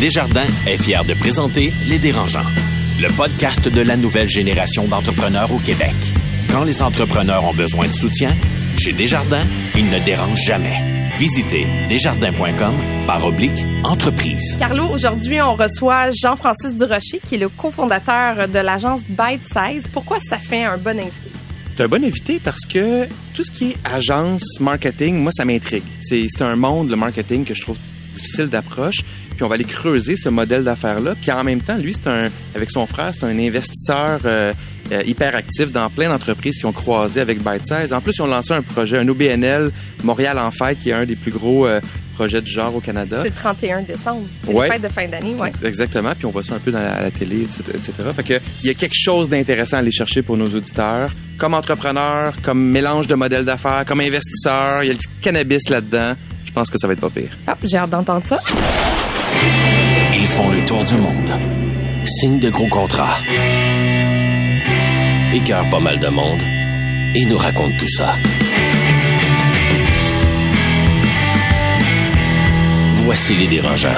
Desjardins est fier de présenter Les Dérangeants, le podcast de la nouvelle génération d'entrepreneurs au Québec. Quand les entrepreneurs ont besoin de soutien, chez Desjardins, ils ne dérangent jamais. Visitez desjardins.com par oblique entreprise. Carlo, aujourd'hui, on reçoit Jean-Francis Durocher, qui est le cofondateur de l'agence Bite Size. Pourquoi ça fait un bon invité? C'est un bon invité parce que tout ce qui est agence, marketing, moi, ça m'intrigue. C'est c'est un monde, le marketing, que je trouve difficile d'approche. Puis on va aller creuser ce modèle d'affaires-là. Puis en même temps, lui, c'est un, avec son frère, c'est un investisseur euh, euh, hyper actif dans plein d'entreprises qui ont croisé avec ByteSize. En plus, ils ont lancé un projet, un OBNL Montréal en fête, qui est un des plus gros euh, projets du genre au Canada. C'est le 31 décembre. C'est Ouais. les fêtes de fin d'année, ouais. Exactement, puis on voit ça un peu dans la, à la télé, etc. etc. Fait que il y a quelque chose d'intéressant à aller chercher pour nos auditeurs. Comme entrepreneur, comme mélange de modèles d'affaires, comme investisseur, il y a le petit cannabis là-dedans. Je pense que ça va être pas pire. Ah, j'ai hâte d'entendre ça. Ils font le tour du monde. Signent de gros contrats. Écœurent pas mal de monde. Et nous racontent tout ça. Voici les dérangeants.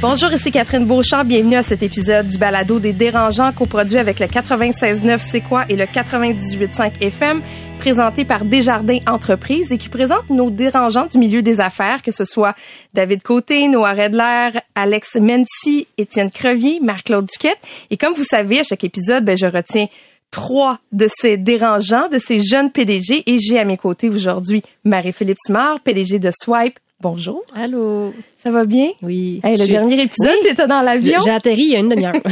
Bonjour, ici Catherine Beauchamp. Bienvenue à cet épisode du balado des dérangeants coproduit avec le 96.9 C'est quoi et le 98.5 FM présenté par Desjardins Entreprises et qui présente nos dérangeants du milieu des affaires, que ce soit David Côté, Noah Redler, Alex Mency, Étienne Crevier, Marc-Claude Duquette. Et comme vous savez, à chaque épisode, ben, je retiens trois de ces dérangeants, de ces jeunes PDG et j'ai à mes côtés aujourd'hui Marie-Philippe Simard, PDG de Swipe. Bonjour. Allô. Ça va bien? Oui. Hey, le dernier épisode, Oui. t'étais dans l'avion? J'ai atterri il y a une demi-heure.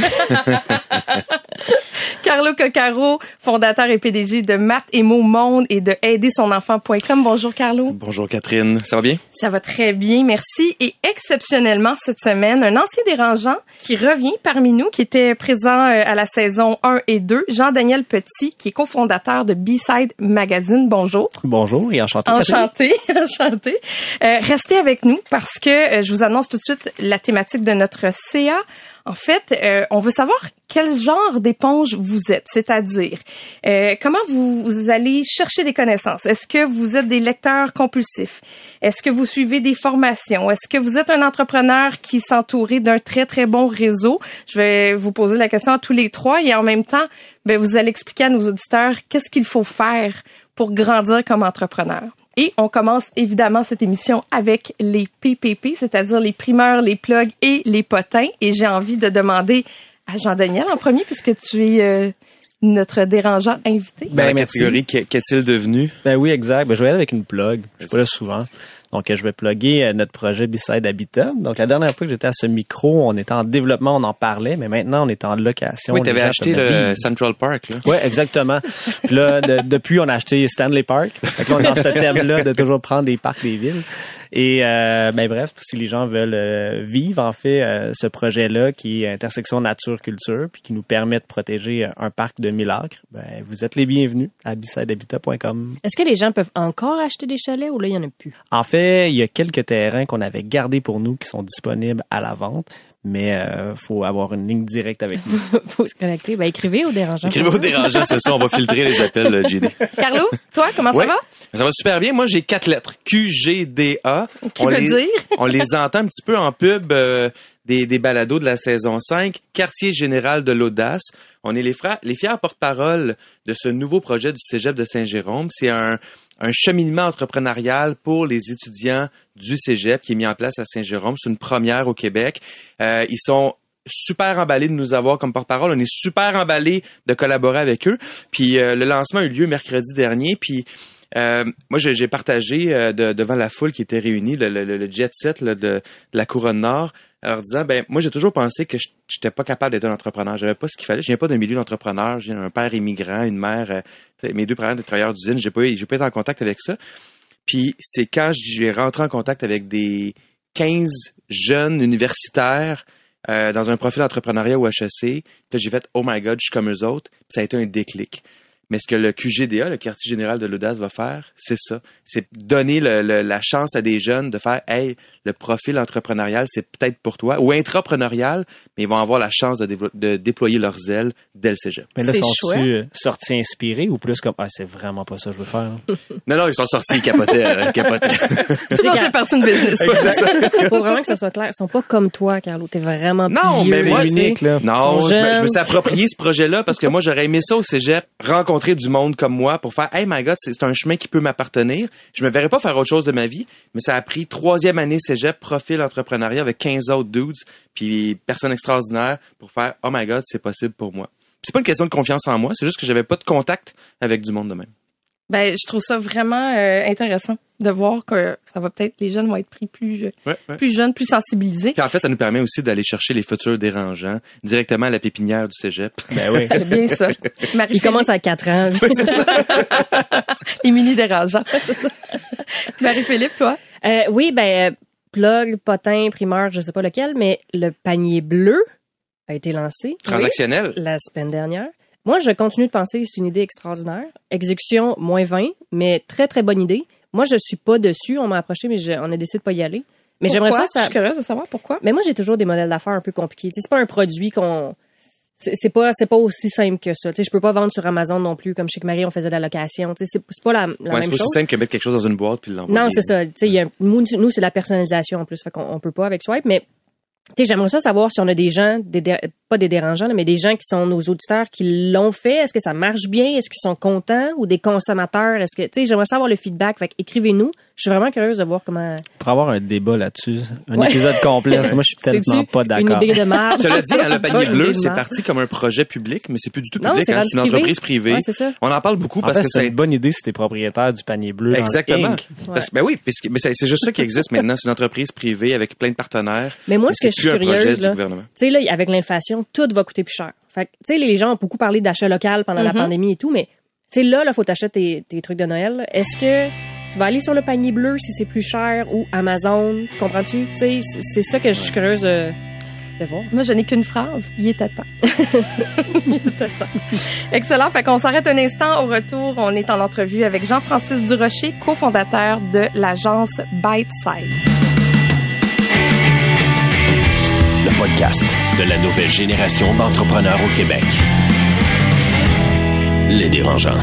Carlo Coccaro, fondateur et PDG de Math et Mots Monde et de aidersonenfant.com. Bonjour Carlo. Bonjour Catherine, ça va bien? Ça va très bien, merci. Et exceptionnellement cette semaine, un ancien dérangeant qui revient parmi nous, qui était présent euh, à la saison 1 et 2, Jean-Daniel Petit, qui est cofondateur de B-Side Magazine. Bonjour. Bonjour et enchanté. Enchanté, enchanté. Euh, restez avec nous parce que euh, je vous annonce tout de suite la thématique de notre CA. En fait, euh, on veut savoir quel genre d'éponge vous êtes, c'est-à-dire euh, comment vous, allez chercher des connaissances? Est-ce que vous êtes des lecteurs compulsifs? Est-ce que vous suivez des formations? Est-ce que vous êtes un entrepreneur qui s'entourait d'un très très bon réseau? Je vais vous poser la question à tous les trois et en même temps, ben, vous allez expliquer à nos auditeurs qu'est-ce qu'il faut faire pour grandir comme entrepreneur. Et on commence évidemment cette émission avec les PPP, c'est-à-dire les primeurs, les plugs et les potins. Et j'ai envie de demander à Jean-Daniel en premier, puisque tu es euh, notre dérangeant invité. La Ben, merci. catégorie qu'est- qu'est-il devenu? Ben oui, exact. Ben, je vais aller avec une plug. Je suis pas là souvent. Donc, je vais plugger euh, notre projet Beside Habitat. Donc, la dernière fois que j'étais à ce micro, on était en développement, on en parlait, mais maintenant, on est en location. Oui, t'avais acheté le. Central Park, là. Ouais, exactement. Puis là, de- depuis, on a acheté Stanley Park. Fait que là, on est dans ce thème-là de toujours prendre des parcs des villes. Et euh, ben bref, si les gens veulent euh, vivre en fait euh, ce projet-là qui est intersection nature-culture, puis qui nous permet de protéger euh, un parc de 1000 acres, ben vous êtes les bienvenus à bisidehabitat.com. Est-ce que les gens peuvent encore acheter des chalets ou là, il y en a plus? En fait, il y a quelques terrains qu'on avait gardés pour nous qui sont disponibles à la vente, mais euh, faut avoir une ligne directe avec nous. Faut se connecter. Ben, écrivez au dérangeant. Écrivez au dérangeant, c'est ça, on va filtrer les appels, euh, JD. Carlo, toi, comment Ouais. ça va? Ça va super bien. Moi, j'ai quatre lettres. Q, G, D, A. Qui on veut les, dire? on les entend un petit peu en pub euh, des, des balados de la saison 5. Quartier général de l'audace. On est les, frères, les fiers porte-parole de ce nouveau projet du Cégep de Saint-Jérôme. C'est un, un cheminement entrepreneurial pour les étudiants du Cégep qui est mis en place à Saint-Jérôme. C'est une première au Québec. Euh, ils sont super emballés de nous avoir comme porte-parole. On est super emballés de collaborer avec eux. Puis euh, le lancement a eu lieu mercredi dernier. Puis euh, moi, j'ai partagé euh, de- devant la foule qui était réunie le, jet set de, la couronne nord, en leur disant, ben moi j'ai toujours pensé que j'étais pas capable d'être un entrepreneur. J'avais pas ce qu'il fallait. Je viens pas d'un milieu d'entrepreneur. J'ai un père immigrant, une mère, mes deux parents des travailleurs d'usine. J'ai pas, pas été en contact avec ça. Puis c'est quand j'ai rentré en contact avec des 15 jeunes universitaires euh, dans un profil entrepreneuriat au HEC, que j'ai fait oh my god, je suis comme eux autres. Puis ça a été un déclic. Mais ce que le QGDA, le quartier général de l'audace, va faire, c'est ça. C'est donner le- le- la chance à des jeunes de faire, hey, le profil entrepreneurial, c'est peut-être pour toi, ou intrapreneurial, mais ils vont avoir la chance de, déployer leurs ailes dès le cégep. Mais là, C'est sont-ils chouette. euh, sortis inspirés ou plus comme, ah, c'est vraiment pas ça que je veux faire. Non, non, ils sont sortis, ils capotaient, euh, ils capotaient. Tout le monde c'est parti de business. Il faut vraiment que ce soit clair. Ils sont pas comme toi, Carlo. T'es vraiment Non, plus mais vieux, moi, unique, là. Non, sont je me, je me suis approprié ce projet-là parce que moi, j'aurais aimé ça au cégep, rencontrer du monde comme moi pour faire, hey my God, c'est un chemin qui peut m'appartenir. Je me verrais pas faire autre chose de ma vie, mais ça a pris troisième année cégep, profil entrepreneuriat avec 15 autres dudes, puis personnes extraordinaires pour faire, oh my God, c'est possible pour moi. C'est pas une question de confiance en moi, c'est juste que j'avais pas de contact avec du monde de même. Ben, je trouve ça vraiment euh, intéressant de voir que ça va peut-être les jeunes vont être pris plus Ouais, ouais. plus jeunes, plus sensibilisés. Puis en fait, ça nous permet aussi d'aller chercher les futurs dérangeants directement à la pépinière du cégep. Ben oui. C'est bien ça. Marie Il commence à 4 ans. les mini dérangeants. Marie-Philippe, toi? Euh, oui, ben, euh, plug, potin, primeur, je sais pas lequel, mais le panier bleu a été lancé Transactionnel. la semaine dernière. Moi, je continue de penser que c'est une idée extraordinaire. Exécution, moins 20, mais très, très bonne idée. Moi, je suis pas dessus. On m'a approché, mais je- on a décidé de pas y aller. Mais j'aimerais ça, Je suis curieuse de savoir pourquoi. Mais moi, j'ai toujours des modèles d'affaires un peu compliqués. Tu sais, c'est pas un produit qu'on... C'est c'est pas, c'est pas aussi simple que ça. Tu sais, je peux pas vendre sur Amazon non plus, comme chez Marie, on faisait de la location. Tu sais, c'est c'est pas la, la Ouais, c'est même pas aussi chose. simple que mettre quelque chose dans une boîte puis l'envoyer. Non, c'est ça. Tu sais, il y a- nous, nous, c'est la personnalisation en plus, fait qu'on on peut pas avec Swipe, mais tu sais, j'aimerais ça savoir si on a des gens, des pas des dérangeants, là, mais des gens qui sont nos auditeurs qui l'ont fait. Est-ce que ça marche bien? Est-ce qu'ils sont contents? Ou des consommateurs? Est-ce que, tu sais, j'aimerais savoir le feedback. Fait écrivez-nous. Je suis vraiment curieuse de voir comment. Pour avoir un débat là-dessus, un Ouais. épisode complet, moi, je suis tellement pas d'accord. Une idée de marque. Cela dit, le panier bleu, c'est parti comme un projet public, mais c'est plus du tout public. c'est hein, une privé. entreprise privée. Ouais, ça. On en parle beaucoup En parce fait, que c'est une bonne idée si t'es propriétaire du panier bleu. exactement. Inc. Parce- ben oui, puisque- mais c'est juste ça qui existe maintenant. C'est une entreprise privée avec plein de partenaires. Mais moi, Mais ce que c'est je suis plus un projet curieuse, du là, gouvernement. tu sais, là, avec l'inflation, tout va coûter plus cher. Fait que, tu sais, les gens ont beaucoup parlé d'achat local pendant la Mhm. pandémie et tout, mais, tu sais, là, là, faut t'acheter tes, tes trucs de Noël. Est-ce que tu vas aller sur le panier bleu si c'est plus cher ou Amazon? Tu comprends-tu? Tu sais, c'est- c'est ça que je suis curieuse de, de voir. Moi, je n'ai qu'une phrase. Il est à temps. Il est à temps. Excellent. Fait qu'on s'arrête un instant. Au retour, on est en entrevue avec Jean-Francis Durocher, cofondateur de l'agence Bite Size. Le podcast de la nouvelle génération d'entrepreneurs au Québec. Les dérangeants.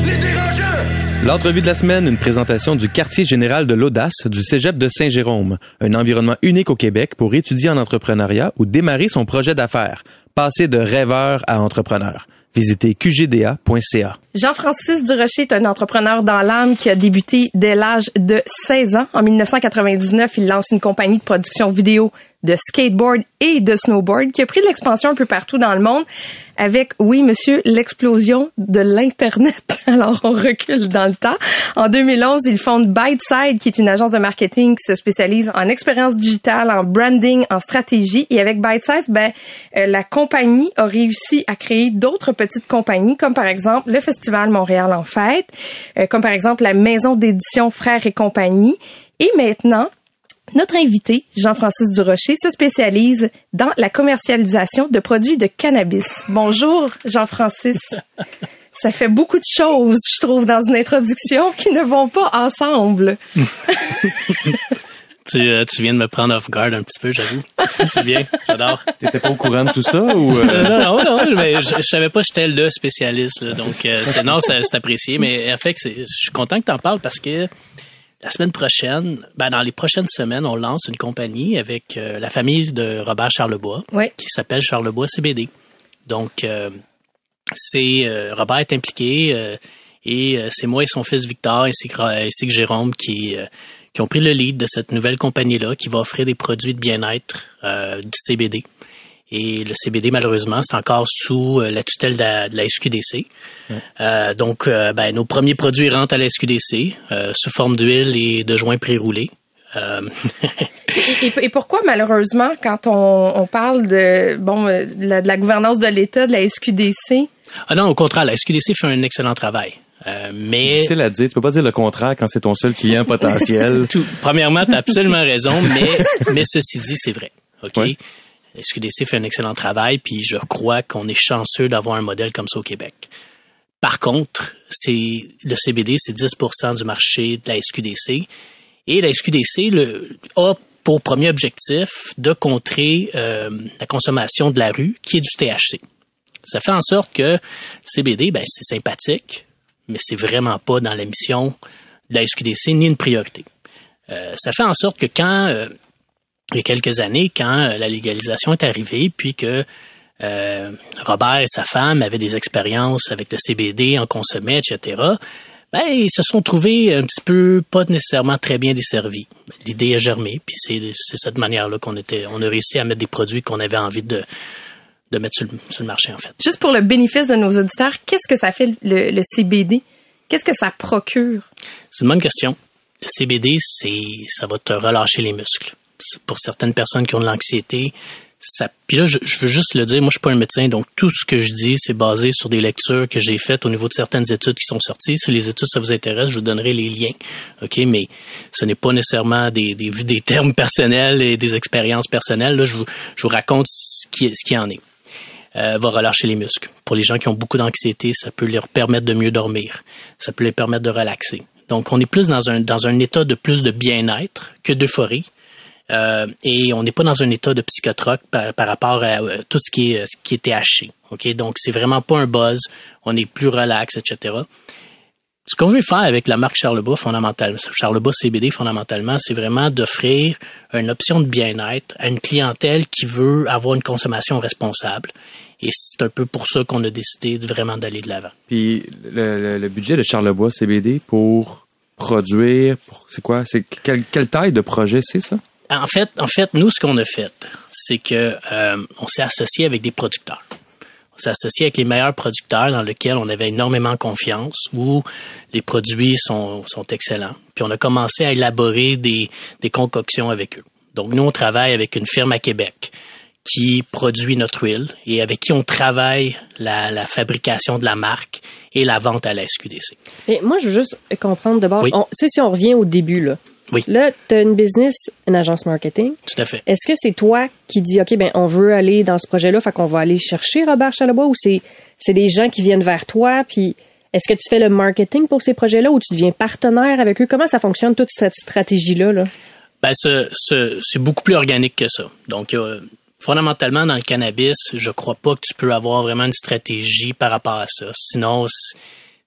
L'entrevue de la semaine, une présentation du quartier général de l'audace du Cégep de Saint-Jérôme, un environnement unique au Québec pour étudier en entrepreneuriat ou démarrer son projet d'affaires, passer de rêveur à entrepreneur. Visitez qgda.ca. Jean-Francis Durocher est un entrepreneur dans l'âme qui a débuté dès l'âge de 16 ans. En 1999, il lance une compagnie de production vidéo de skateboard et de snowboard qui a pris de l'expansion un peu partout dans le monde avec, oui, monsieur, l'explosion de l'Internet. Alors, on recule dans le temps. En 2011, il fonde Byteside, qui est une agence de marketing qui se spécialise en expérience digitale, en branding, en stratégie. Et avec Byteside, ben, euh, la compagnie a réussi à créer d'autres petites compagnies, comme par exemple le Festival Montréal en fête, euh, comme par exemple la maison d'édition Frères et compagnie. Et maintenant, notre invité, Jean-Francis Durocher, se spécialise dans la commercialisation de produits de cannabis. Bonjour, Jean-Francis. Ça fait beaucoup de choses, je trouve, dans une introduction qui ne vont pas ensemble. Tu, euh, tu viens de me prendre off guard un petit peu, j'avoue. C'est bien, j'adore. T'étais pas au courant de tout ça ou Euh, non, non, non, mais je, je savais pas que j'étais le spécialiste, là, donc euh, c'est non, c'est apprécié, mais en fait, je suis content que tu en parles parce que la semaine prochaine, ben, dans les prochaines semaines, on lance une compagnie avec euh, la famille de Robert Charlebois Oui. qui s'appelle Charlebois CBD. Donc, euh, c'est euh, Robert est impliqué euh, et euh, c'est moi et son fils Victor ainsi que, ainsi que Jérôme qui euh, qui ont pris le lead de cette nouvelle compagnie-là qui va offrir des produits de bien-être euh, du CBD. Et le CBD, malheureusement, c'est encore sous euh, la tutelle de la, de la SQDC. Euh, donc, euh, ben, nos premiers produits rentrent à la SQDC euh, sous forme d'huile et de joints pré-roulés. Et, et- et pourquoi, malheureusement, quand on, on parle de, bon, de la, de la gouvernance de l'État, de la SQDC, ah non, au contraire, la SQDC fait un excellent travail. Euh, mais difficile à dire. Tu peux pas dire le contraire quand c'est ton seul client potentiel. tout, premièrement, tu as absolument raison, mais, mais ceci dit, c'est vrai. OK? Oui. SQDC fait un excellent travail, puis je crois qu'on est chanceux d'avoir un modèle comme ça au Québec. Par contre, c'est le CBD, c'est 10% du marché de la SQDC. Et la SQDC le, a pour premier objectif de contrer euh, la consommation de la rue, qui est du THC. Ça fait en sorte que CBD, ben, c'est sympathique, mais c'est vraiment pas dans la mission de la SQDC ni une priorité. Euh, ça fait en sorte que quand, euh, il y a quelques années, quand la légalisation est arrivée, puis que Robert et sa femme avaient des expériences avec le CBD, en consommaient, etc., ben, ils se sont trouvés un petit peu pas nécessairement très bien desservis. L'idée a germé, puis c'est cette manière-là qu'on était, on a réussi à mettre des produits qu'on avait envie de, de mettre sur le, marché, en fait. Juste pour le bénéfice de nos auditeurs, qu'est-ce que ça fait le, CBD? Qu'est-ce que ça procure? C'est une bonne question. Le CBD, c'est, ça va te relâcher les muscles. Pour certaines personnes qui ont de l'anxiété, puis là, je, veux juste le dire, moi, je suis pas un médecin, donc tout ce que je dis, c'est basé sur des lectures que j'ai faites au niveau de certaines études qui sont sorties. Si les études, ça vous intéresse, je vous donnerai les liens. OK? Mais ce n'est pas nécessairement des, des, termes personnels et des expériences personnelles. Là, je vous, je vous raconte ce qui, ce qui en est. Euh, va relâcher les muscles. Pour les gens qui ont beaucoup d'anxiété, ça peut leur permettre de mieux dormir. Ça peut les permettre de relaxer. Donc, on est plus dans un, dans un état de plus de bien-être que d'euphorie. Euh, et on n'est pas dans un état de psychotroque par, rapport à euh, tout ce qui est, qui est THC. OK? Donc, c'est vraiment pas un buzz. On est plus relax, etc. Ce qu'on veut faire avec la marque Charlebois, fondamentalement, Charlebois CBD, fondamentalement, c'est vraiment d'offrir une option de bien-être à une clientèle qui veut avoir une consommation responsable. Et c'est un peu pour ça qu'on a décidé de vraiment d'aller de l'avant. Puis le, budget de Charlebois CBD pour produire, c'est quoi? C'est quelle taille de projet c'est ça? En fait, en fait, nous, ce qu'on a fait, c'est que euh, on s'est associé avec des producteurs. On s'est associé avec les meilleurs producteurs dans lesquels on avait énormément confiance, où les produits sont, sont excellents. Puis on a commencé à élaborer des, des concoctions avec eux. Donc nous, on travaille avec une firme à Québec qui produit notre huile et avec qui on travaille la, la fabrication de la marque et la vente à la SQDC. Et moi, je veux juste comprendre d'abord, tu sais, si on revient au début, là, oui. Là, tu as une business, une agence marketing. Tout à fait. Est-ce que c'est toi qui dis, OK, ben, on veut aller dans ce projet-là, fait qu'on va aller chercher Robert Charlebois ou c'est, c'est des gens qui viennent vers toi, puis est-ce que tu fais le marketing pour ces projets-là ou tu deviens partenaire avec eux? Comment ça fonctionne, toute cette stratégie-là? Là? Ben, c'est beaucoup plus organique que ça. Donc, fondamentalement, dans le cannabis, je crois pas que tu peux avoir vraiment une stratégie par rapport à ça. Sinon,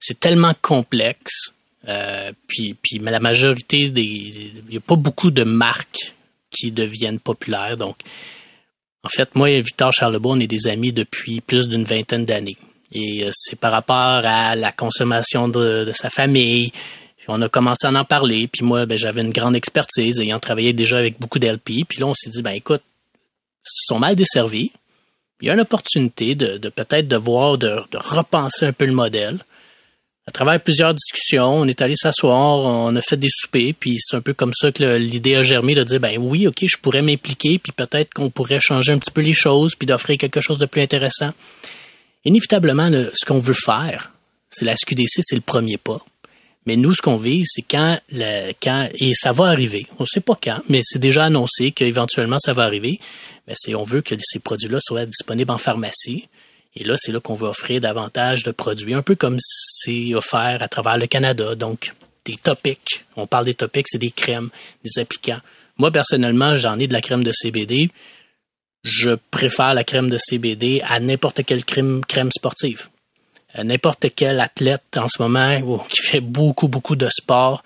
c'est tellement complexe euh, puis, mais la majorité des, il n'y a pas beaucoup de marques qui deviennent populaires. Donc, en fait, moi et Victor Charlebois, on est des amis depuis plus d'une vingtaine d'années. Et euh, c'est par rapport à la consommation de, sa famille. on a commencé à en parler. Puis moi, ben, j'avais une grande expertise, ayant travaillé déjà avec beaucoup d'LP. Puis là, on s'est dit, ben écoute, ils sont mal desservis. Il y a une opportunité de, de peut-être de voir, de, de repenser un peu le modèle à travers plusieurs discussions, on est allé s'asseoir, on a fait des soupers, puis c'est un peu comme ça que l'idée a germé de dire ben oui, ok, je pourrais m'impliquer, puis peut-être qu'on pourrait changer un petit peu les choses, puis d'offrir quelque chose de plus intéressant. Inévitablement, ce qu'on veut faire, c'est la SQDC, c'est le premier pas. Mais nous, ce qu'on vise, c'est quand, quand, et ça va arriver. On ne sait pas quand, mais c'est déjà annoncé qu'éventuellement ça va arriver. Mais c'est, on veut que ces produits-là soient disponibles en pharmacie. Et là, c'est là qu'on va offrir davantage de produits, un peu comme c'est offert à travers le Canada. Donc, des topics. On parle des topics, c'est des crèmes, des applicants. Moi, personnellement, j'en ai de la crème de CBD. Je préfère la crème de CBD à n'importe quelle crème, crème sportive. N'importe quel athlète en ce moment qui fait beaucoup, beaucoup de sport,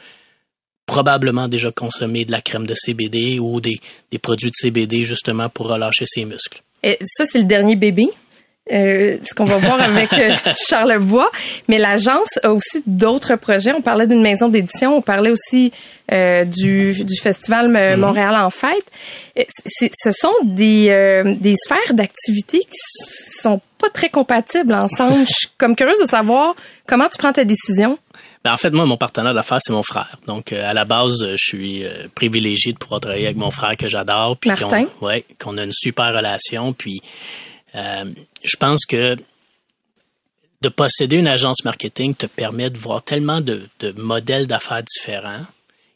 probablement déjà consommé de la crème de CBD ou des, des produits de CBD justement pour relâcher ses muscles. Et ça, c'est le dernier bébé? Euh, ce qu'on va voir avec euh, Charlebois. Mais l'agence a aussi d'autres projets. On parlait d'une maison d'édition, on parlait aussi euh, du, du festival mhm. Montréal en fête. Ce sont des, des sphères d'activité qui sont pas très compatibles ensemble. Je suis comme curieuse de savoir comment tu prends ta décision. Ben, en fait, moi, mon partenaire d'affaires, c'est mon frère. Donc, à la base, je suis privilégié de pouvoir travailler avec mon frère que j'adore. Martin. Oui, qu'on a une super relation. Puis, euh, je pense que de posséder une agence marketing te permet de voir tellement de, modèles d'affaires différents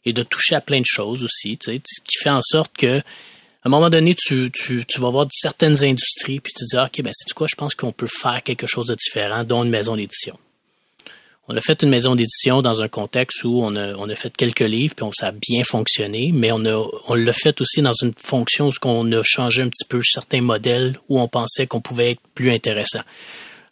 et de toucher à plein de choses aussi, tu sais, ce qui fait en sorte que à un moment donné, tu, tu, tu vas voir certaines industries, puis tu te dis, OK, ben c'est quoi, je pense qu'on peut faire quelque chose de différent, dont une maison d'édition. On a fait une maison d'édition dans un contexte où on a, on a fait quelques livres, puis on, ça a bien fonctionné, mais on, a, on l'a fait aussi dans une fonction où on a changé un petit peu certains modèles où on pensait qu'on pouvait être plus intéressant.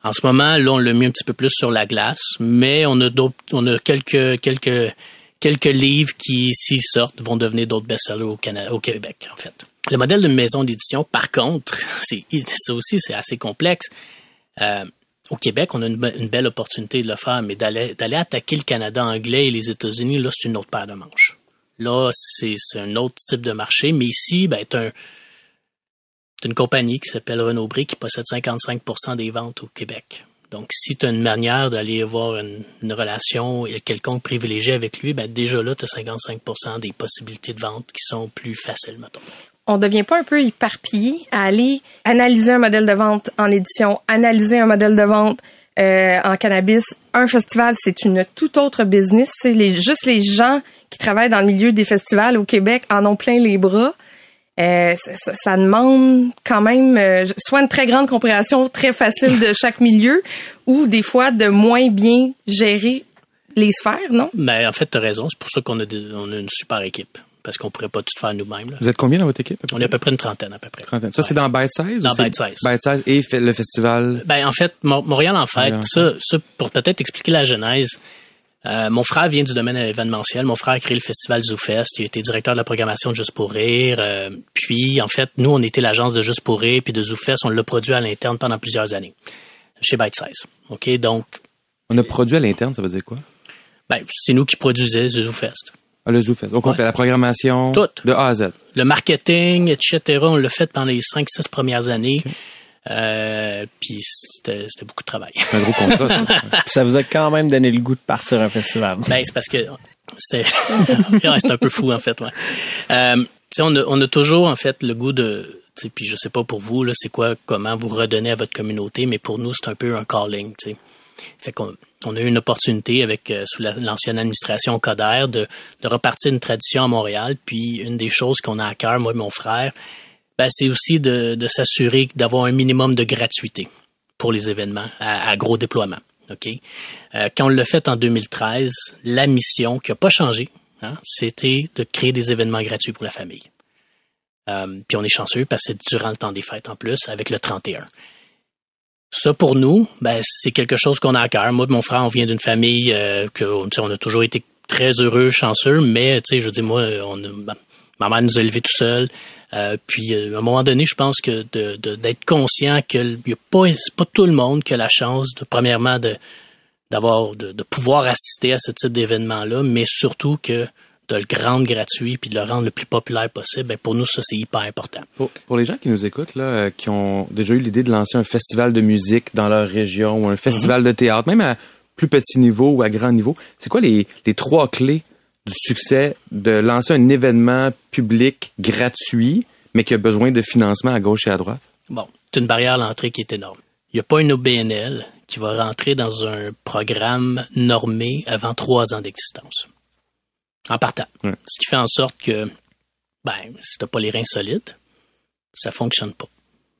En ce moment, là, on l'a mis un petit peu plus sur la glace, mais on a d'autres, on a quelques, quelques, quelques livres qui, s'ils sortent, vont devenir d'autres best-sellers au, Canada, au Québec, en fait. Le modèle de maison d'édition, par contre, c'est, ça aussi, c'est assez complexe. Euh, au Québec, on a une, belle opportunité de le faire, mais d'aller, attaquer le Canada anglais et les États-Unis, là, c'est une autre paire de manches. Là, c'est, un autre type de marché, mais ici, ben, c'est un, une compagnie qui s'appelle Renaud Bré qui possède 55% des ventes au Québec. Donc, si tu as une manière d'aller avoir une, relation et quelconque privilégié avec lui, ben déjà là, tu as 55% des possibilités de vente qui sont plus faciles, mettons on devient pas un peu éparpillé à aller analyser un modèle de vente en édition, analyser un modèle de vente euh, en cannabis. Un festival, c'est une toute autre business. Juste les gens qui travaillent dans le milieu des festivals au Québec en ont plein les bras. Euh, ça, demande quand même euh, soit une très grande compréhension très facile de chaque milieu ou des fois de moins bien gérer les sphères, non? Mais ben, en fait, tu as raison. C'est pour ça qu'on a, on a une super équipe parce qu'on pourrait pas tout faire nous-mêmes. Vous êtes combien dans votre équipe? On est à peu près une trentaine, à peu près. Ça, c'est dans Bite Size? Dans Bite Size. Bite Size et le festival? Ben, en fait, Montréal en fait, ça, ça, pour peut-être expliquer la genèse, euh, mon frère vient du domaine événementiel. Mon frère a créé le festival ZooFest. Il était directeur de la programmation de Juste pour rire. Euh, puis, en fait, nous, on était l'agence de Juste pour rire puis de ZooFest. On l'a produit à l'interne pendant plusieurs années chez Bite Size. OK? Donc... On a produit à l'interne, ça veut dire quoi? Ben, c'est nous qui produisait ZooFest. Ah, le ZooFest. Donc, la programmation. Tout. De A à Z. Le marketing, etc. On l'a fait pendant les 5-6 premières années. Euh, puis c'était, beaucoup de travail. Un gros contrat. ça vous a quand même donné le goût de partir un festival. Ben, c'est parce que c'était, un peu fou, en fait. Ouais. Euh, on, a, on a toujours, en fait, le goût de... Puis je sais pas pour vous, là, c'est quoi, comment vous redonnez à votre communauté, mais pour nous, c'est un peu un calling. sais. Fait qu'on on a eu une opportunité avec euh, sous l'ancienne administration Coder de, repartir une tradition à Montréal. Puis une des choses qu'on a à cœur, moi et mon frère, ben, c'est aussi de, s'assurer d'avoir un minimum de gratuité pour les événements à, gros déploiement. Euh, quand on l'a fait en 2013, la mission qui n'a pas changé, hein, c'était de créer des événements gratuits pour la famille. Euh, puis on est chanceux parce que c'est durant le temps des fêtes en plus, avec le 31. Ça, pour nous, ben, c'est quelque chose qu'on a à cœur. Moi mon frère, on vient d'une famille euh, que, on a toujours été très heureux, chanceux, mais, je dis, moi, on, ma mère nous a élevés tout seuls. Euh, puis, euh, à un moment donné, je pense que d'être conscient que y a pas, pas tout le monde qui a la chance, de, premièrement, de d'avoir, de, de pouvoir assister à ce type d'événement-là, mais surtout que de le rendre gratuit puis de le rendre le plus populaire possible, ben pour nous, ça, c'est hyper important. Pour, les gens qui nous écoutent, là, euh, qui ont déjà eu l'idée de lancer un festival de musique dans leur région ou un festival de théâtre, même à plus petit niveau ou à grand niveau, c'est quoi les, les trois clés du succès de lancer un événement public gratuit, mais qui a besoin de financement à gauche et à droite? Bon, c'est une barrière à l'entrée qui est énorme. Il n'y a pas une OBNL qui va rentrer dans un programme normé avant trois ans d'existence en partant. Ce qui fait en sorte que, ben, si t'as pas les reins solides, ça fonctionne pas.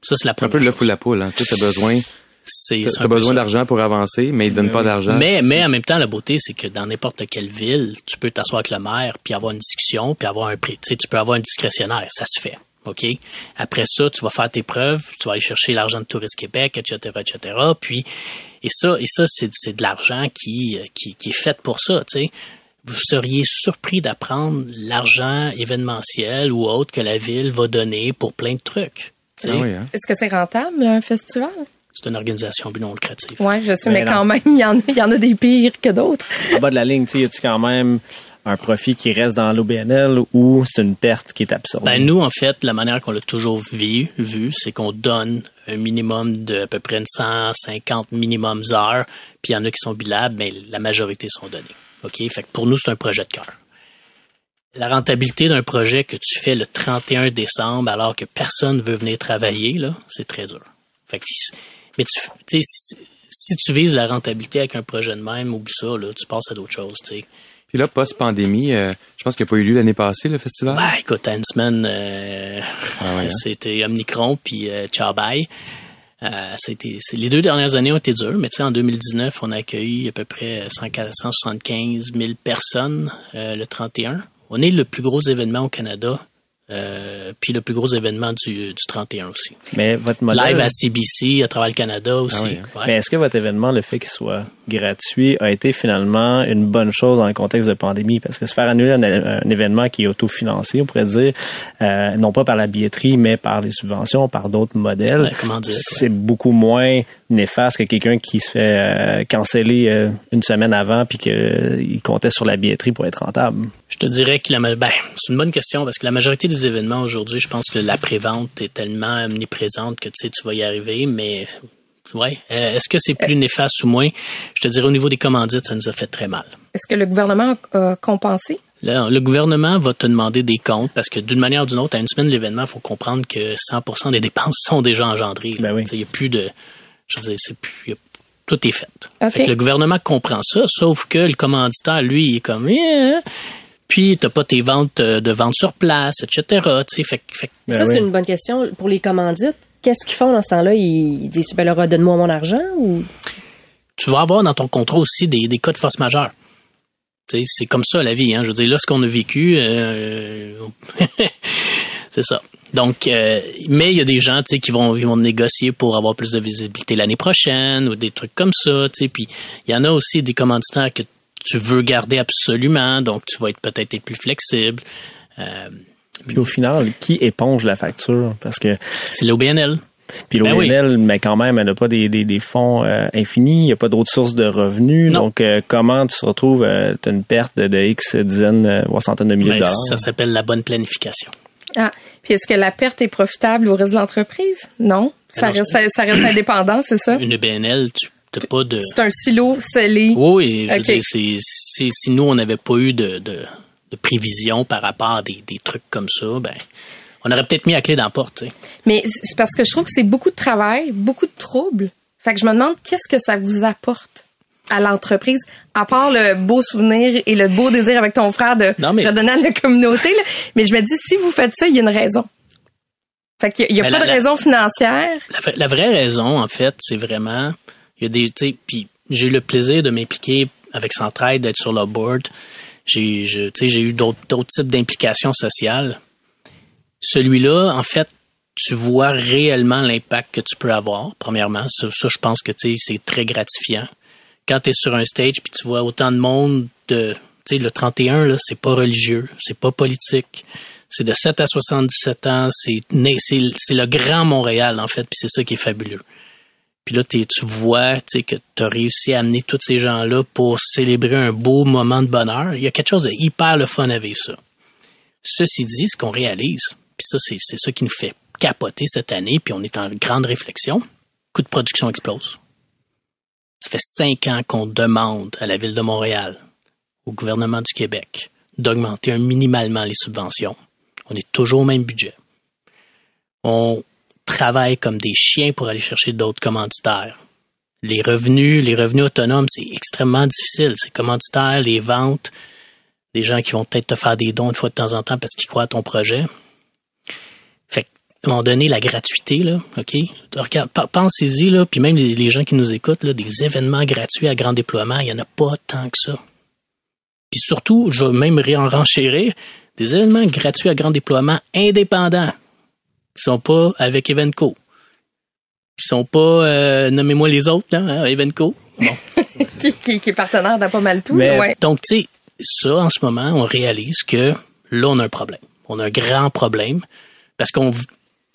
Ça, c'est la première un peu le fou la poule, hein. Tu as besoin, t'as besoin d'argent pour avancer, mais ils donnent pas d'argent. Mais, mais en même temps, la beauté, c'est que dans n'importe quelle ville, tu peux t'asseoir avec le maire, puis avoir une discussion, puis avoir un prix. Tu sais, tu peux avoir un discrétionnaire. Ça se fait. OK? Après ça, tu vas faire tes preuves, tu vas aller chercher l'argent de Tourisme Québec, etc., etc. Puis, et ça, et ça, c'est, c'est de l'argent qui, qui, qui est fait pour ça, tu sais vous seriez surpris d'apprendre l'argent événementiel ou autre que la ville va donner pour plein de trucs. Ah hein? Est-ce que c'est rentable, un festival? C'est une organisation but non lucrative. Oui, je sais, mais, quand même, il y, en, y en a des pires que d'autres. En bas de la ligne, y a-tu quand même un profit qui reste dans l'OBNL ou c'est une perte qui est absorbée? Ben, nous, en fait, la manière qu'on l'a toujours vu, vu c'est qu'on donne un minimum de à peu près 150 minimum heures, puis il y en a qui sont bilables, mais la majorité sont données. OK? Fait que pour nous, c'est un projet de cœur. La rentabilité d'un projet que tu fais le 31 décembre alors que personne ne veut venir travailler, là, c'est très dur. Fait que, mais tu, si tu vises la rentabilité avec un projet de même, oublie ça, là, tu passes à d'autres choses, tu Puis là, post-pandémie, euh, je pense qu'il n'y a pas eu lieu l'année passée, le festival? Ben, écoute, une semaine, euh, ah hein? c'était Omnicron, puis euh, ciao bye. Euh, les deux dernières années ont été dures, mais tu sais, en 2019, on a accueilli à peu près 100 175 000 personnes euh, le 31. On est le plus gros événement au Canada, euh, puis le plus gros événement du, du 31 aussi. Mais votre modèle. Live à CBC, à travers le Canada aussi. Ah oui. Ouais. Mais est-ce que votre événement, le fait qu'il soit gratuit, a été finalement une bonne chose dans le contexte de pandémie? Parce que se faire annuler un, un événement qui est autofinancé, on pourrait dire, euh, non pas par la billetterie, mais par les subventions, par d'autres modèles, Ouais, comment dire, ouais. c'est beaucoup moins néfaste que quelqu'un qui se fait euh, canceller euh, une semaine avant puis qu'il comptait sur la billetterie pour être rentable. Je te dirais que la ben, c'est une bonne question parce que la majorité des événements aujourd'hui, je pense que la prévente est tellement omniprésente que tu sais tu vas y arriver, mais ouais, Euh, est-ce que c'est plus néfaste ou moins? Je te dirais au niveau des commandites, ça nous a fait très mal. Est-ce que le gouvernement a compensé? Là, le gouvernement va te demander des comptes parce que d'une manière ou d'une autre, à une semaine de l'événement, il faut comprendre que 100% des dépenses sont déjà engendrées. Ben oui. Tu sais, Il n'y a plus de, je veux dire, c'est plus, a- tout est fait. OK. Fait que le gouvernement comprend ça, sauf que le commanditaire, lui, il est comme, Eh, puis t'as pas tes ventes euh, de vente sur place, etc. Fait, fait Ben ça, oui. c'est une bonne question. Pour les commandites, qu'est-ce qu'ils font dans ce temps-là? Ils disent, ben, leur donne-moi mon argent ou? tu vas avoir dans ton contrat aussi des, des cas de force majeure. C'est comme ça la vie. Hein. Je veux dire, là, ce qu'on a vécu, euh, c'est ça. Donc, euh, mais il y a des gens, tu sais, qui vont, ils vont négocier pour avoir plus de visibilité l'année prochaine ou des trucs comme ça, tu sais. Puis il y en a aussi des commanditaires que tu veux garder absolument, donc tu vas être peut-être être plus flexible. Euh, Puis au final, qui éponge la facture? Parce que c'est l'OBNL. Puis Ben oui. l'ONL, mais quand même, elle n'a pas des, des, des fonds euh, infinis, il n'y a pas d'autres sources de revenus. Non. Donc, euh, comment tu te retrouves, tu as une perte de, de X dizaines, euh, voire centaines de milliers Ben, de dollars? ça s'appelle la bonne planification. Ah. Puis est-ce que la perte est profitable au reste de l'entreprise? Non. Ça Alors, reste, ça reste indépendant, c'est ça? Une EBNL, tu n'as pas de... C'est un silo scellé. Oui, je veux dire, c'est, si nous, on n'avait pas eu de, de, de prévision par rapport à des, des trucs comme ça, ben, on aurait peut-être mis la clé dans la porte. Mais c'est parce que je trouve que c'est beaucoup de travail, beaucoup de troubles. Fait que je me demande qu'est-ce que ça vous apporte à l'entreprise, à part le beau souvenir et le beau désir avec ton frère de Non, mais- redonner à la communauté. là? Mais je me dis, si vous faites ça, il y a une raison. Fait qu'il y a, il y a pas la- de raison financière. La vraie raison, en fait, c'est vraiment, y a des, tu sais, puis j'ai eu le plaisir de m'impliquer avec Centraide, d'être sur le board. J'ai, j'ai eu d'autres, types d'implications sociales. Celui-là, en fait, tu vois réellement l'impact que tu peux avoir. Premièrement, ça, je pense que c'est très gratifiant. Quand tu es sur un stage puis tu vois autant de monde de, le 31 là, c'est pas religieux, c'est pas politique. C'est de 7 à 77 ans, c'est c'est c'est le grand Montréal en fait, puis c'est ça qui est fabuleux. Puis là, tu vois que tu as réussi à amener tous ces gens-là pour célébrer un beau moment de bonheur. Il y a quelque chose de hyper le fun à vivre ça. Ceci dit, ce qu'on réalise, puis ça, c'est ça qui nous fait capoter cette année, puis on est en grande réflexion, le coût de production explose. Ça fait cinq ans qu'on demande à la Ville de Montréal, au gouvernement du Québec, d'augmenter minimalement les subventions. On est toujours au même budget. On travaille comme des chiens pour aller chercher d'autres commanditaires. Les revenus, les revenus autonomes, c'est extrêmement difficile. C'est commanditaires, les ventes, des gens qui vont peut-être te faire des dons une fois de temps en temps parce qu'ils croient à ton projet. Fait à un moment donné, la gratuité, là, OK? Pensez-y, là, puis même les, gens qui nous écoutent, là, des événements gratuits à grand déploiement, il n'y en a pas tant que ça. Puis surtout, je vais même en renchérir, des événements gratuits à grand déploiement indépendants, qui sont pas avec Evenco, qui sont pas, euh, nommez-moi les autres, là, hein, Evenco. Bon. qui, qui- qui est partenaire dans pas mal tout. Mais- là, ouais. Donc, tu sais, ça, en ce moment, on réalise que là, on a un problème. On a un grand problème parce qu'on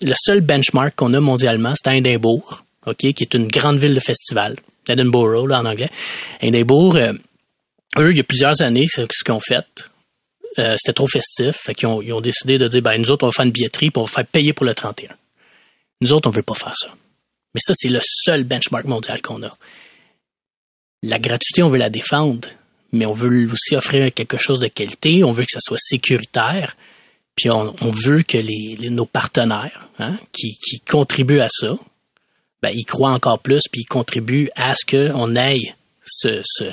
le seul benchmark qu'on a mondialement, c'est à Édimbourg, OK, qui est une grande ville de festival. Edinburgh, là, en anglais. Édimbourg, euh, eux, il y a plusieurs années, ce qu'ils ont fait, euh, c'était trop festif. Fait qu'ils ont, ils ont décidé de dire, ben, nous autres, on va faire une billetterie puis on va faire payer pour le 31. Nous autres, on veut pas faire ça. Mais ça, c'est le seul benchmark mondial qu'on a. La gratuité, on veut la défendre, mais on veut aussi offrir quelque chose de qualité. On veut que ça soit sécuritaire. Puis on, on veut que les, les- nos partenaires hein, qui, qui contribuent à ça, ben, ils croient encore plus, puis ils contribuent à ce qu'on ait ce, ce-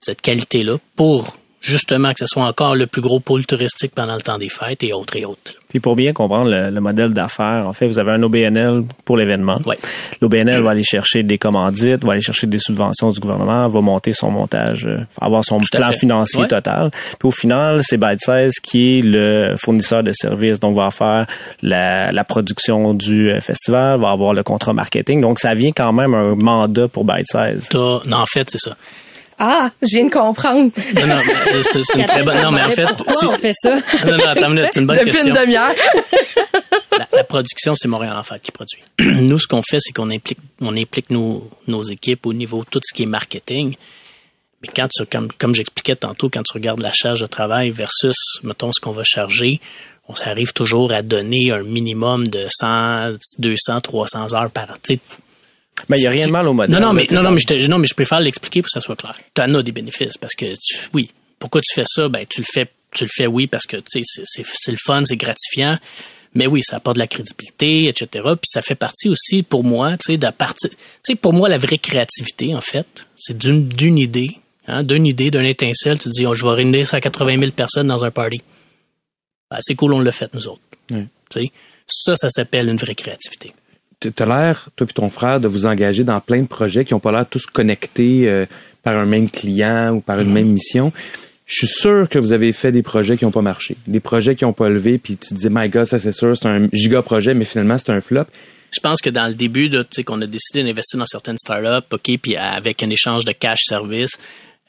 cette qualité-là pour justement que ce soit encore le plus gros pôle touristique pendant le temps des fêtes et autres et autres. Puis pour bien comprendre le, le modèle d'affaires, en fait, vous avez un OBNL pour l'événement. Ouais. L'OBNL va aller chercher des commandites, va aller chercher des subventions du gouvernement, va monter son montage, euh, avoir son plan fait. financier Ouais. total. Puis au final, c'est Bite 16 qui est le fournisseur de services, donc va faire la, la production du euh, festival, va avoir le contrat marketing. Donc ça vient quand même un mandat pour Bite 16. T'as- Non, en fait, c'est ça. Ah, je viens de comprendre. Non, non, c'est une très bonne. Non, mais en fait, pourquoi on fait ça? non, non, attends c'est une bonne Depuis question. une demi-heure. La, la production, c'est Montréal en fait qui produit. Nous, ce qu'on fait, c'est qu'on implique, on implique nos, nos équipes au niveau de tout ce qui est marketing. Mais quand tu, comme, comme j'expliquais tantôt, quand tu regardes la charge de travail versus, mettons, ce qu'on va charger, on s'arrive toujours à donner un minimum de 100, 200, 300 heures par. Tu Mais il y a rien de mal au modèle. non, non, mais, non, non, mais je, te- non, mais je préfère l'expliquer pour que ça soit clair. Tu en as des bénéfices parce que, tu, oui, pourquoi tu fais ça? Ben, tu le fais, tu le fais, oui, parce que, c'est- c'est c'est le fun, c'est gratifiant. Mais oui, ça apporte de la crédibilité, etc. Puis ça fait partie aussi, pour moi, tu sais, de partie, tu sais, pour moi, la vraie créativité, en fait, c'est d'une d'une idée, hein, d'une idée, d'un étincelle. Tu te dis, oh, je vais réunir 180 000 personnes dans un party. Ben, c'est cool, on l'a fait, nous autres. Oui. Tu sais, ça, ça s'appelle une vraie créativité. Tu as l'air, toi et ton frère, de vous engager dans plein de projets qui n'ont pas l'air tous connectés euh, par un même client ou par une même mission. Je suis sûr que vous avez fait des projets qui n'ont pas marché. Des projets qui n'ont pas levé, puis tu te disais, my God, ça c'est sûr, c'est un giga projet, mais finalement c'est un flop. je pense que dans le début, tu sais, qu'on a décidé d'investir dans certaines startups, OK, puis avec un échange de cash service,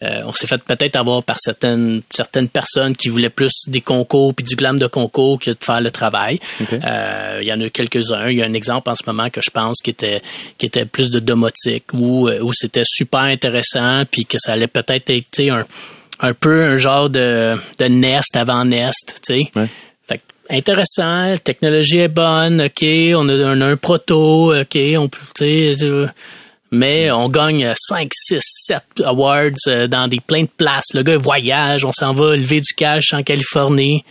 euh, on s'est fait peut-être avoir par certaines certaines personnes qui voulaient plus des concours puis du glam de concours que de faire le travail. Euh, Il y en a quelques-uns. Il y a un exemple en ce moment que je pense qui était qui était plus de domotique où euh, où c'était super intéressant puis que ça allait peut-être être un un peu un genre de de Nest avant Nest, tu sais. Ouais. Fait que, intéressant, la technologie est bonne, ok, on a, un proto, ok, on peut, tu sais, mais on gagne 5, 6, 7 awards euh, dans des plein de places. Le gars voyage, on s'en va lever du cash en Californie.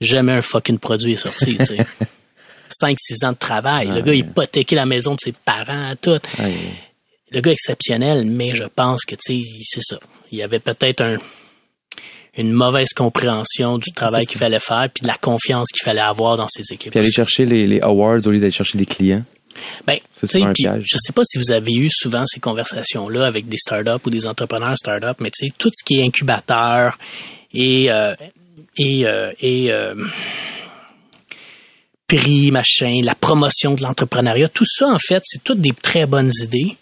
Jamais un fucking produit est sorti, tu sais. 5, 6 ans de travail. Le gars, il hypothéquait la maison de ses parents, tout. Le gars exceptionnel, mais je pense que, tu sais, c'est ça. Il y avait peut-être un, une mauvaise compréhension du travail qu'il fallait faire, puis de la confiance qu'il fallait avoir dans ses équipes. Puis aller chercher les, les awards au lieu d'aller chercher des clients. Ben, tu piège. je sais pas si vous avez eu souvent ces conversations-là avec des startups ou des entrepreneurs startups, mais tu sais, tout ce qui est incubateur et euh, et euh, et euh, prix, machin, la promotion de l'entrepreneuriat, tout ça en fait, c'est toutes des très bonnes idées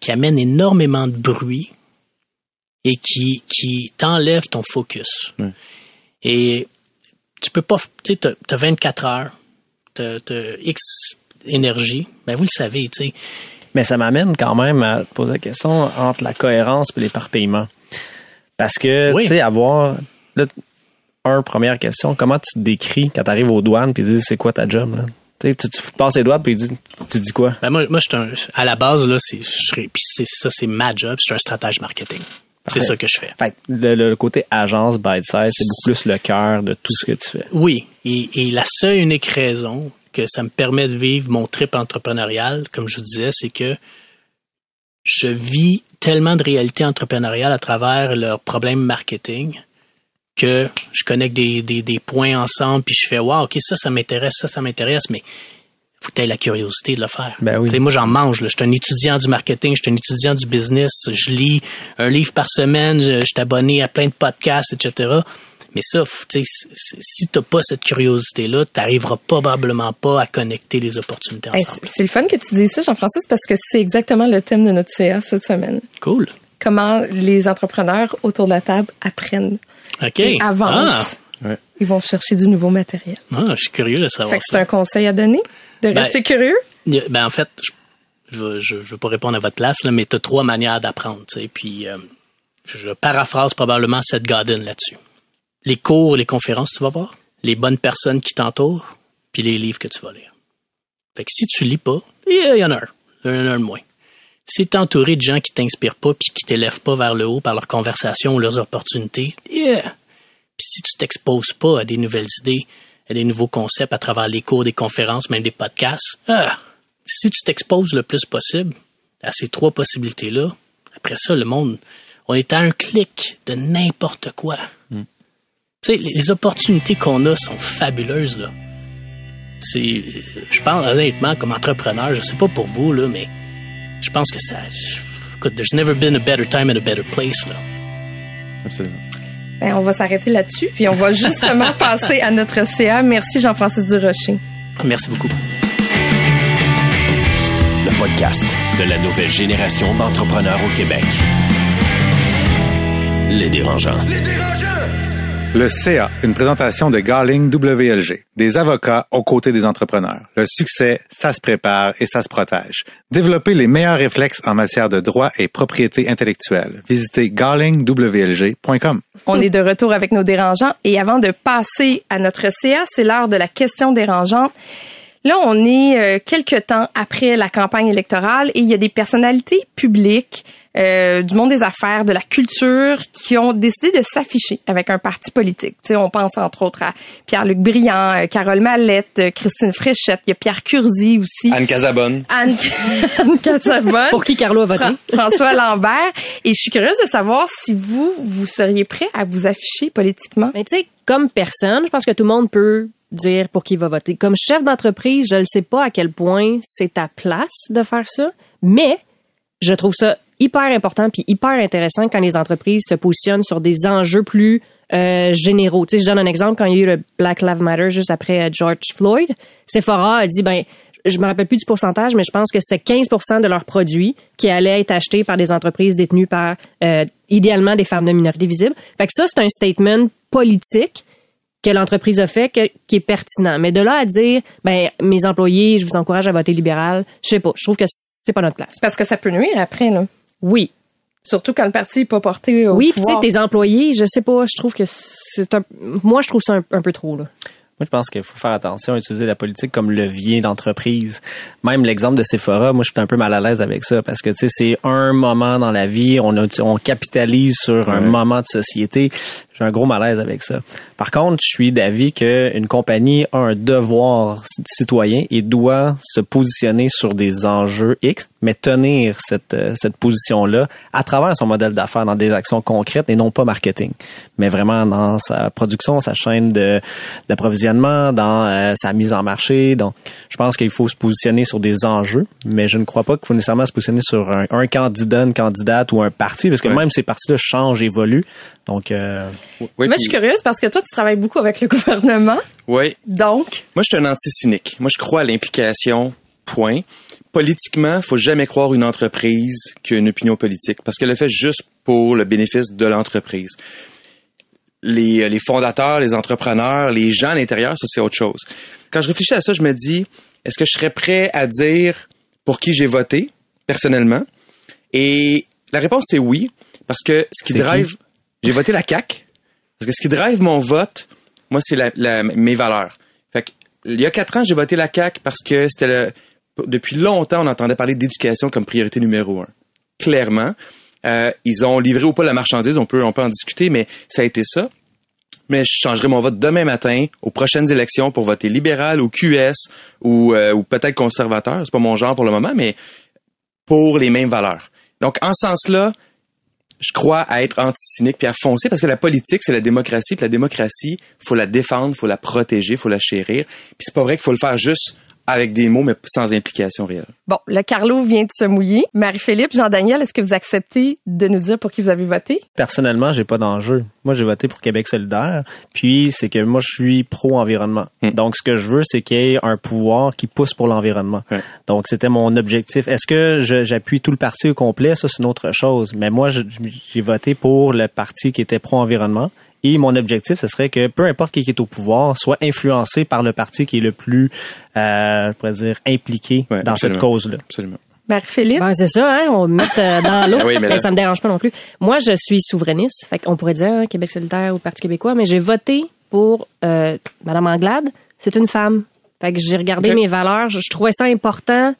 qui amènent énormément de bruit et qui qui t'enlèvent ton focus. Et tu peux pas, tu sais, t'as t'as 24 heures, t'as t'as X énergie, ben vous le savez, tu sais. Mais ça m'amène quand même à te poser la question entre la cohérence et l'éparpillement. Parce que, Oui. tu sais, avoir... Là, un, première question, comment tu te décris quand tu arrives aux douanes ils disent c'est quoi ta job? Là? Tu, tu, tu passes les doigts puis disent, tu dis quoi? Ben moi, moi je un, à la base là, c'est, ça, c'est ma job, je suis un stratège marketing. C'est ça que je fais. Fait le, le côté agence bite size, c'est beaucoup plus le cœur de tout ce que tu fais. Oui, et, et la seule unique raison que ça me permet de vivre mon trip entrepreneurial, comme je vous disais, c'est que je vis tellement de réalité entrepreneuriale à travers leurs problèmes marketing que je connecte des, des, des points ensemble puis je fais wow, ok ça ça m'intéresse ça ça m'intéresse mais faut que tu aies la curiosité de le faire. Ben oui. Moi j'en mange je suis un étudiant du marketing, je suis un étudiant du business, je lis un livre par semaine, je suis abonné à plein de podcasts etc. Mais ça, si t'as pas cette curiosité-là, t'arriveras probablement pas à connecter les opportunités ensemble. c'est- c'est le fun que tu dises ça, Jean-Francis, parce que c'est exactement le thème de notre CA cette semaine. Cool. Comment les entrepreneurs autour de la table apprennent OK. et avancent. Ah. Ils vont chercher du nouveau matériel. Ah, je suis curieux de savoir Fait que c'est un conseil à donner de Ben, rester curieux? Ben, en fait, je, je, veux- pas répondre à votre place, là, mais tu as trois manières d'apprendre. tu sais. Puis, euh, je, je paraphrase probablement Seth Godin là-dessus. Les cours, les conférences, tu vas voir, les bonnes personnes qui t'entourent, puis les livres que tu vas lire. Fait que si tu lis pas, il y en a un. Il y en a un de moins. Si tu es entouré de gens qui t'inspirent pas puis qui t'élèvent pas vers le haut par leurs conversations ou leurs opportunités, yeah! Puis si tu t'exposes pas à des nouvelles idées, à des nouveaux concepts à travers les cours, des conférences, même des podcasts, ah, si tu t'exposes le plus possible à ces trois possibilités-là, après ça, le monde, on est à un clic de n'importe quoi. Tu sais, les, les opportunités qu'on a sont fabuleuses, là. C'est, je pense honnêtement, comme entrepreneur, je sais pas pour vous, là, mais je pense que ça, je- écoute, there's never been a better time and a better place, là. Absolument. Ben, on va s'arrêter là-dessus, puis on va justement passer à notre CA. Merci Jean-Francis Durocher. Merci beaucoup. Le podcast de la nouvelle génération d'entrepreneurs au Québec. Les dérangeants. Le CA, une présentation de Garling WLG, des avocats aux côtés des entrepreneurs. Le succès, ça se prépare et ça se protège. Développez les meilleurs réflexes en matière de droit et propriété intellectuelle. Visitez garlingwlg.com. On est de retour avec nos dérangeants et avant de passer à notre CA, c'est l'heure de la question dérangeante. Là, on est euh, quelques temps après la campagne électorale et il y a des personnalités publiques euh, du monde des affaires, de la culture, qui ont décidé de s'afficher avec un parti politique. Tu sais, on pense entre autres à Pierre-Luc Briand, euh, Carole Mallette, euh, Christine Fréchette, il y a Pierre Curzi aussi. Anne Casabonne. Anne, Anne Casabonne. Pour qui Carlo a voté? Fran- François Lambert. Et je suis curieuse de savoir si vous, vous seriez prêt à vous afficher politiquement. Mais tu sais, comme personne, je pense que tout le monde peut dire pour qui il va voter. Comme chef d'entreprise, je ne sais pas à quel point c'est ta place de faire ça, mais je trouve ça hyper important puis hyper intéressant quand les entreprises se positionnent sur des enjeux plus euh, généraux. Tu sais, je donne un exemple quand il y a eu le Black Lives Matter juste après euh, George Floyd, Sephora a dit ben je me rappelle plus du pourcentage, mais je pense que c'était 15% de leurs produits qui allaient être achetés par des entreprises détenues par euh, idéalement des femmes de minorité visible. Fait que ça c'est un statement politique que l'entreprise a fait qui est pertinent. Mais de là à dire, ben mes employés, je vous encourage à voter libéral, je sais pas. Je trouve que c'est pas notre place. Parce que ça peut nuire après, là. Oui, Surtout quand le parti n'est pas porté au oui. Tu sais, tes employés, je sais pas. Je trouve que c'est un. Moi, je trouve ça un, un peu trop là. Moi, je pense qu'il faut faire attention à utiliser la politique comme levier d'entreprise. Même l'exemple de Sephora, moi, je suis un peu mal à l'aise avec ça parce que, tu sais, c'est un moment dans la vie, on, a, on capitalise sur un moment de société. J'ai un gros malaise avec ça. Par contre, je suis d'avis qu'une compagnie a un devoir citoyen et doit se positionner sur des enjeux X, mais tenir cette, euh, cette position-là à travers son modèle d'affaires dans des actions concrètes et non pas marketing, mais vraiment dans sa production, sa chaîne de d'approvisionnement, dans euh, sa mise en marché. Donc, je pense qu'il faut se positionner sur des enjeux, mais je ne crois pas qu'il faut nécessairement se positionner sur un, un candidat, une candidate ou un parti, parce que Ouais. même ces partis-là changent, évoluent. Donc, euh, Oui, Moi, je suis curieuse parce que toi, tu travailles beaucoup avec le gouvernement. oui. Donc, Moi, je suis un anti-cynique. Moi, je crois à l'implication, point. Politiquement, faut jamais croire une entreprise qui a une opinion politique, parce qu'elle le fait juste pour le bénéfice de l'entreprise. Les, les fondateurs, les entrepreneurs, les gens à l'intérieur, ça, c'est autre chose. Quand je réfléchis à ça, je me dis, est-ce que je serais prêt à dire pour qui j'ai voté, personnellement? Et la réponse, c'est oui, parce que ce qui? drive... J'ai voté la CAQ, parce que ce qui drive mon vote, moi, c'est la, la- mes valeurs. Fait que, il y a quatre ans, j'ai voté la CAQ parce que c'était le, depuis longtemps, on entendait parler d'éducation comme priorité numéro un. Clairement. Euh, ils ont livré ou pas la marchandise, on peut, on peut en discuter, mais ça a été ça. Mais je changerai mon vote demain matin aux prochaines élections pour voter libéral ou QS ou, euh, ou peut-être conservateur. C'est pas mon genre pour le moment, mais pour les mêmes valeurs. Donc, en ce sens-là, je crois à être anti-cynique puis à foncer parce que la politique, c'est la démocratie. Puis la démocratie, faut la défendre, faut la protéger, faut la chérir. Puis c'est pas vrai qu'il faut le faire juste avec des mots, mais sans implication réelle. bon, le Carlo vient de se mouiller. Marie-Philippe, Jean-Daniel, est-ce que vous acceptez de nous dire pour qui vous avez voté? personnellement, j'ai pas d'enjeu. Moi, j'ai voté pour Québec solidaire. Puis, c'est que moi, je suis pro-environnement. Hmm. Donc, ce que je veux, c'est qu'il y ait un pouvoir qui pousse pour l'environnement. Donc, c'était mon objectif. Est-ce que j'appuie tout le parti au complet? Ça, c'est une autre chose. Mais moi, j'ai voté pour le parti qui était pro-environnement. Et mon objectif, ce serait que peu importe qui est au pouvoir, soit influencé par le parti qui est le plus, euh, je pourrais dire, impliqué Ouais, dans cette cause-là. Absolument. Marie-Philippe? Ben, c'est ça, hein, on va me mettre euh, dans l'eau. Ah oui, mais là- Ben, ça me dérange pas non plus. Moi, je suis souverainiste. Fait qu'on pourrait dire hein, Québec solidaire ou Parti québécois, mais j'ai voté pour euh, Madame Anglade. C'est une femme. Fait que j'ai regardé mes valeurs. Je, je trouvais ça important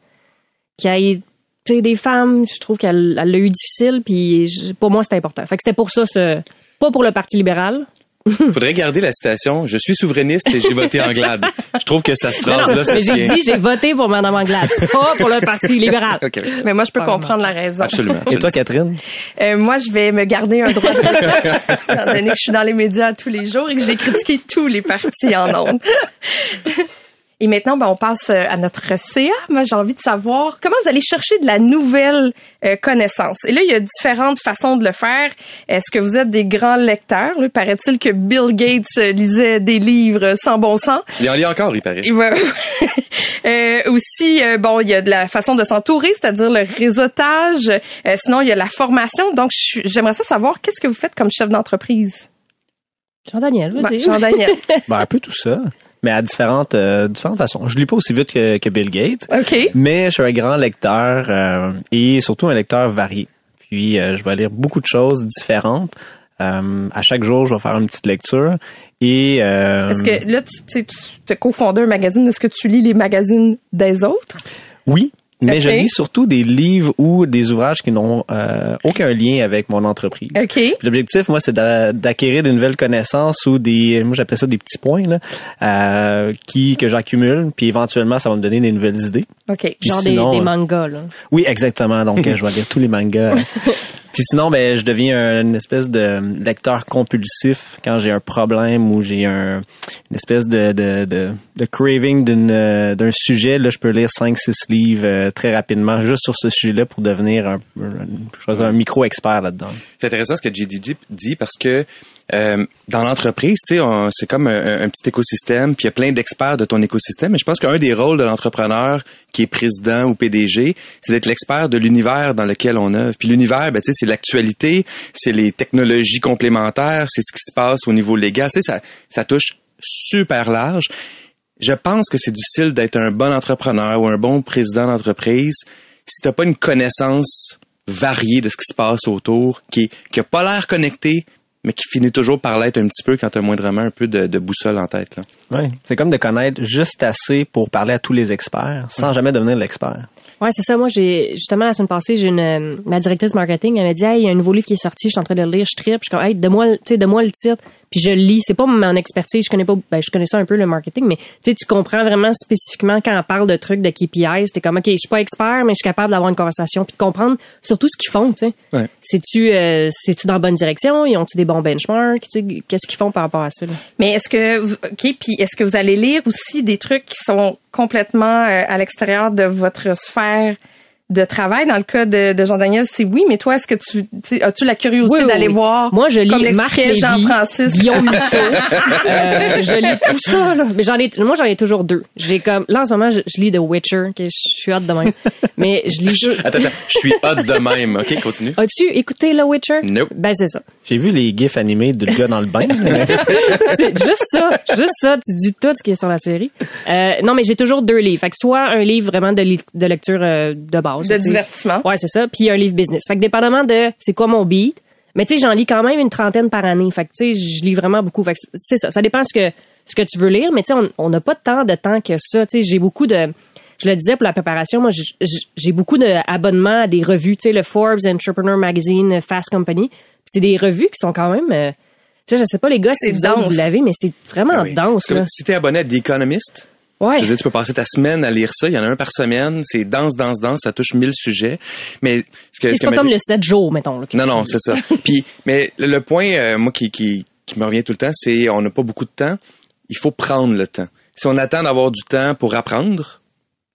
qu'il y ait tu sais, des femmes. Je trouve qu'elle elle l'a eu difficile, puis je- pour moi, c'était important. Fait que c'était pour ça, ce, pas pour le Parti libéral, Faudrait garder la citation. Je suis souverainiste et j'ai voté Anglade. Je trouve que cette phrase-là, ça Mais j'ai dit, j'ai voté pour Madame Anglade, pas pour le Parti libéral. OK. Mais moi, je peux Pardon. comprendre la raison. Absolument. Et toi, Catherine? Euh, moi, je vais me garder un droit de étant donné que je suis dans les médias tous les jours et que j'ai critiqué tous les partis en ondes. Et maintenant, ben, on passe euh, à notre CA. Moi, j'ai envie de savoir comment vous allez chercher de la nouvelle euh, connaissance. Et là, il y a différentes façons de le faire. Est-ce que vous êtes des grands lecteurs? Là, paraît-il que Bill Gates euh, lisait des livres sans bon sens. Il en lit encore, il paraît. Et voilà. Euh, aussi, euh, bon, il y a de la façon de s'entourer, c'est-à-dire le réseautage. Euh, sinon, il y a la formation. Donc, j'aimerais ça savoir qu'est-ce que vous faites comme chef d'entreprise? Jean-Daniel, Ben, vas-y. Jean-Daniel. Ben, un peu tout ça. Mais à différentes, euh, différentes façons. Je lis pas aussi vite que, que Bill Gates. Mais je suis un grand lecteur euh, et surtout un lecteur varié. Puis euh, je vais lire beaucoup de choses différentes. Euh, à chaque jour, je vais faire une petite lecture. Et euh, Est-ce que là, tu sais, tu as cofondé un magazine. Est-ce que tu lis les magazines des autres? oui, mais je lis surtout des livres ou des ouvrages qui n'ont euh, aucun lien avec mon entreprise. OK. Puis L'objectif, moi, c'est d'a- d'acquérir de nouvelles connaissances ou des, moi, j'appelle ça des petits points là, euh, qui que j'accumule, puis éventuellement, ça va me donner des nouvelles idées. OK. Puis Genre sinon, des, des euh, mangas, là. Oui, exactement. Donc, euh, je vais lire tous les mangas. Puis sinon, ben, je deviens un- une espèce de lecteur compulsif quand j'ai un problème ou j'ai un, une espèce de, de, de, de craving euh, d'un sujet. Là, je peux lire 5-6 livres euh, très rapidement juste sur ce sujet-là pour devenir un, un, un micro-expert là-dedans. C'est intéressant ce que JDG dit parce que euh, dans l'entreprise, c'est comme un, petit écosystème, puis il y a plein d'experts de ton écosystème. Et je pense qu'un des rôles de l'entrepreneur qui est président ou PDG, c'est d'être l'expert de l'univers dans lequel on œuvre. Puis l'univers, ben, c'est l'actualité, c'est les technologies complémentaires, c'est ce qui se passe au niveau légal. Ça, ça touche super large. Je pense que c'est difficile d'être un bon entrepreneur ou un bon président d'entreprise si t'as pas une connaissance variée de ce qui se passe autour, qui, qui a pas l'air connecté, mais qui finit toujours par l'être un petit peu quand t'as moindrement un peu de, de boussole en tête. Là. Ouais. C'est comme de connaître juste assez pour parler à tous les experts sans jamais devenir l'expert. Ouais, c'est ça. Moi, j'ai justement la semaine passée, j'ai une euh, ma directrice marketing, elle m'a dit, hey, il y a un nouveau livre qui est sorti, je suis en train de le lire, je tripe, je suis comme, hey, de moi, tu sais, de moi le titre, puis je lis. C'est pas mon expertise, je connais pas, ben, je connais ça un peu le marketing, mais tu sais, tu comprends vraiment spécifiquement quand on parle de trucs de KPIs, t'es comme, ok, je suis pas expert, mais je suis capable d'avoir une conversation puis de comprendre surtout ce qu'ils font, tu sais. Ouais. C'est-tu, euh, c'est-tu dans la bonne direction, ils ont-tu des bons benchmarks, tu sais, qu'est-ce qu'ils font par rapport à ça là? Mais est-ce que, vous- OK, puis est-ce que vous allez lire aussi des trucs qui sont complètement euh, à l'extérieur de votre sphère de travail? Dans le cas de, de Jean-Daniel, c'est oui, mais toi, est-ce que tu, tu sais, as-tu la curiosité Oui, oui, d'aller oui. voir? Moi, je lis Marc Jean-Francis? Guillaume. Euh, je lis tout ça, là. Mais j'en ai, moi, j'en ai toujours deux. J'ai comme, là, en ce moment, je, je lis The Witcher, que je suis hâte de même. Mais je lis. Attends, attends, je suis hot de même. OK, continue. As-tu écouté The Witcher? Nope. Ben, c'est ça. J'ai vu les gifs animés du gars dans le bain. C'est juste ça. Juste ça. Tu dis tout ce qui est sur la série. Euh, non, mais j'ai toujours deux livres. Fait que soit un livre vraiment de, li- de lecture euh, de base. De divertissement. Ouais, c'est ça. Puis un livre business. Fait que dépendamment de c'est quoi mon beat, mais tu sais, j'en lis quand même une trentaine par année. Fait que tu sais, je lis vraiment beaucoup. Fait que c'est ça. Ça dépend de ce que ce que tu veux lire, mais tu sais, on- on n'a pas tant de temps que ça. Tu sais, j'ai beaucoup de je le disais pour la préparation, moi, j'ai beaucoup d'abonnements à des revues, tu sais, le Forbes, Entrepreneur Magazine, Fast Company. Puis c'est des revues qui sont quand même, euh, tu sais, je sais pas les gars si C'est vous, vous l'avez, mais c'est vraiment Ah oui. dense, là. si t'es abonné à The Economist, Ouais. je veux dire, tu peux passer ta semaine à lire ça. Il y en a un par semaine. C'est dense, dense, dense. Ça touche mille sujets. Mais ce que, ce C'est que pas comme le 7 jours, mettons. Là, Non, non, c'est ça. Puis, mais le, point, euh, moi, qui, qui, qui me revient tout le temps, c'est on n'a pas beaucoup de temps. Il faut prendre le temps. Si on attend d'avoir du temps pour apprendre,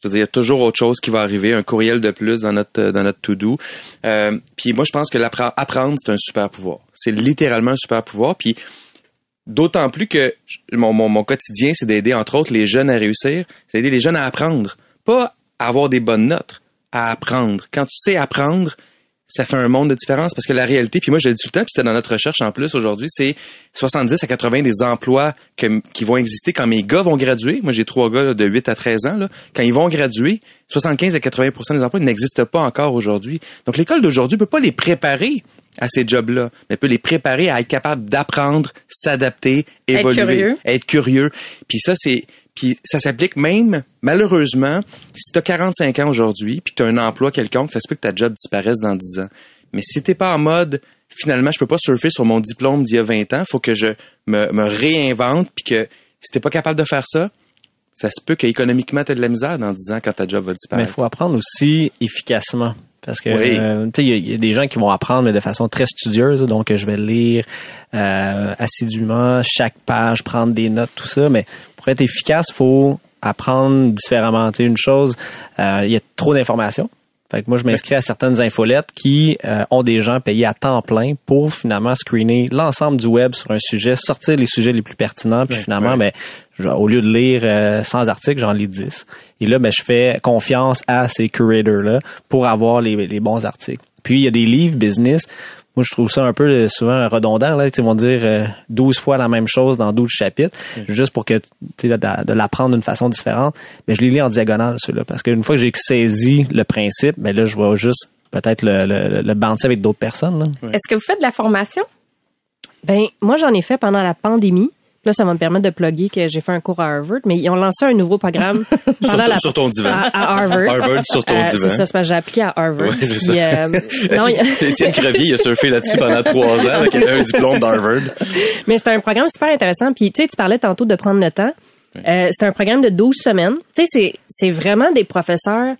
je veux dire, il y a toujours autre chose qui va arriver, un courriel de plus dans notre euh, dans notre to-do. Euh, puis moi, je pense que l'appre- apprendre, c'est un super pouvoir. C'est littéralement un super pouvoir. Puis d'autant plus que mon, quotidien, c'est d'aider, entre autres, les jeunes à réussir. C'est d'aider les jeunes à apprendre. Pas à avoir des bonnes notes, à apprendre. Quand tu sais apprendre, ça fait un monde de différence parce que la réalité, puis moi je le dis tout le temps, puis c'était dans notre recherche en plus aujourd'hui, c'est 70 à 80 des emplois qui vont exister quand mes gars vont graduer. Moi j'ai trois gars de 8 à 13 ans. Quand ils vont graduer, 75 à 80% des emplois n'existent pas encore aujourd'hui. Donc l'école d'aujourd'hui peut pas les préparer à ces jobs-là, mais peut les préparer à être capable d'apprendre, s'adapter, Être évoluer, curieux. être curieux. Puis ça c'est puis ça s'applique même malheureusement si tu as 45 ans aujourd'hui puis tu as un emploi quelconque, ça se peut que ta job disparaisse dans 10 ans. Mais si t'es pas en mode finalement, je peux pas surfer sur mon diplôme d'il y a 20 ans. Faut que je me, me réinvente puis que si t'es pas capable de faire ça, ça se peut qu'économiquement, t'aies de la misère dans 10 ans quand ta job va Mais il disparaître. faut apprendre aussi efficacement. Parce que Oui. euh, tu sais, il y, y a des gens qui vont apprendre mais de façon très studieuse, donc je vais lire euh, assidûment chaque page, prendre des notes, tout ça. Mais pour être efficace, faut apprendre différemment. Tu sais, une chose, euh, il y a trop d'informations. Fait que moi, je m'inscris à certaines infolettes qui euh, ont des gens payés à temps plein pour finalement screener l'ensemble du web sur un sujet, sortir les sujets les plus pertinents, puis finalement, ben, au lieu de lire euh, 100 articles, j'en lis 10. Et là, ben, je fais confiance à ces curators-là pour avoir les, les bons articles. Puis, il y a des livres business. Moi, je trouve ça un peu euh, souvent redondant. Là, ils vont dire euh, 12 fois la même chose dans 12 chapitres, juste pour que tu sais, de, de l'apprendre d'une façon différente. Mais je les lis en diagonale, ceux-là, parce qu'une fois que j'ai saisi le principe, ben là, je vais juste peut-être le, le, avec d'autres personnes. Là. Est-ce que vous faites de la formation? Ben, moi, j'en ai fait pendant la pandémie. Là, ça va me permettre de plugger que j'ai fait un cours à Harvard, mais ils ont lancé un nouveau programme pendant la sur ton divan. à, à Harvard. Harvard sur ton Euh, divan. C'est ça, c'est j'ai appliqué à Harvard. Ouais, c'est ça. euh, non, il- Étienne Crevier, il a surfé là-dessus pendant trois ans, qu'il avait un diplôme d'Harvard. Mais c'est un programme super intéressant. Puis, tu sais, tu parlais tantôt de prendre le temps. Euh, c'est un programme de 12 semaines. Tu sais, c'est, c'est vraiment des professeurs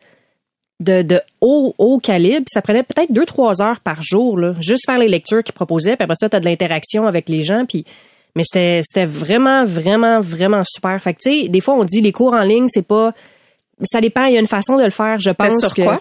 de, de haut, haut calibre. Ça prenait peut-être deux, trois heures par jour, là, juste faire les lectures qu'ils proposaient. Puis après ça, tu as de l'interaction avec les gens. Puis, mais c'était, c'était vraiment, vraiment, vraiment super. Fait que, tu sais, des fois, on dit les cours en ligne, c'est pas... Ça dépend, il y a une façon de le faire, je pense. sur que- quoi?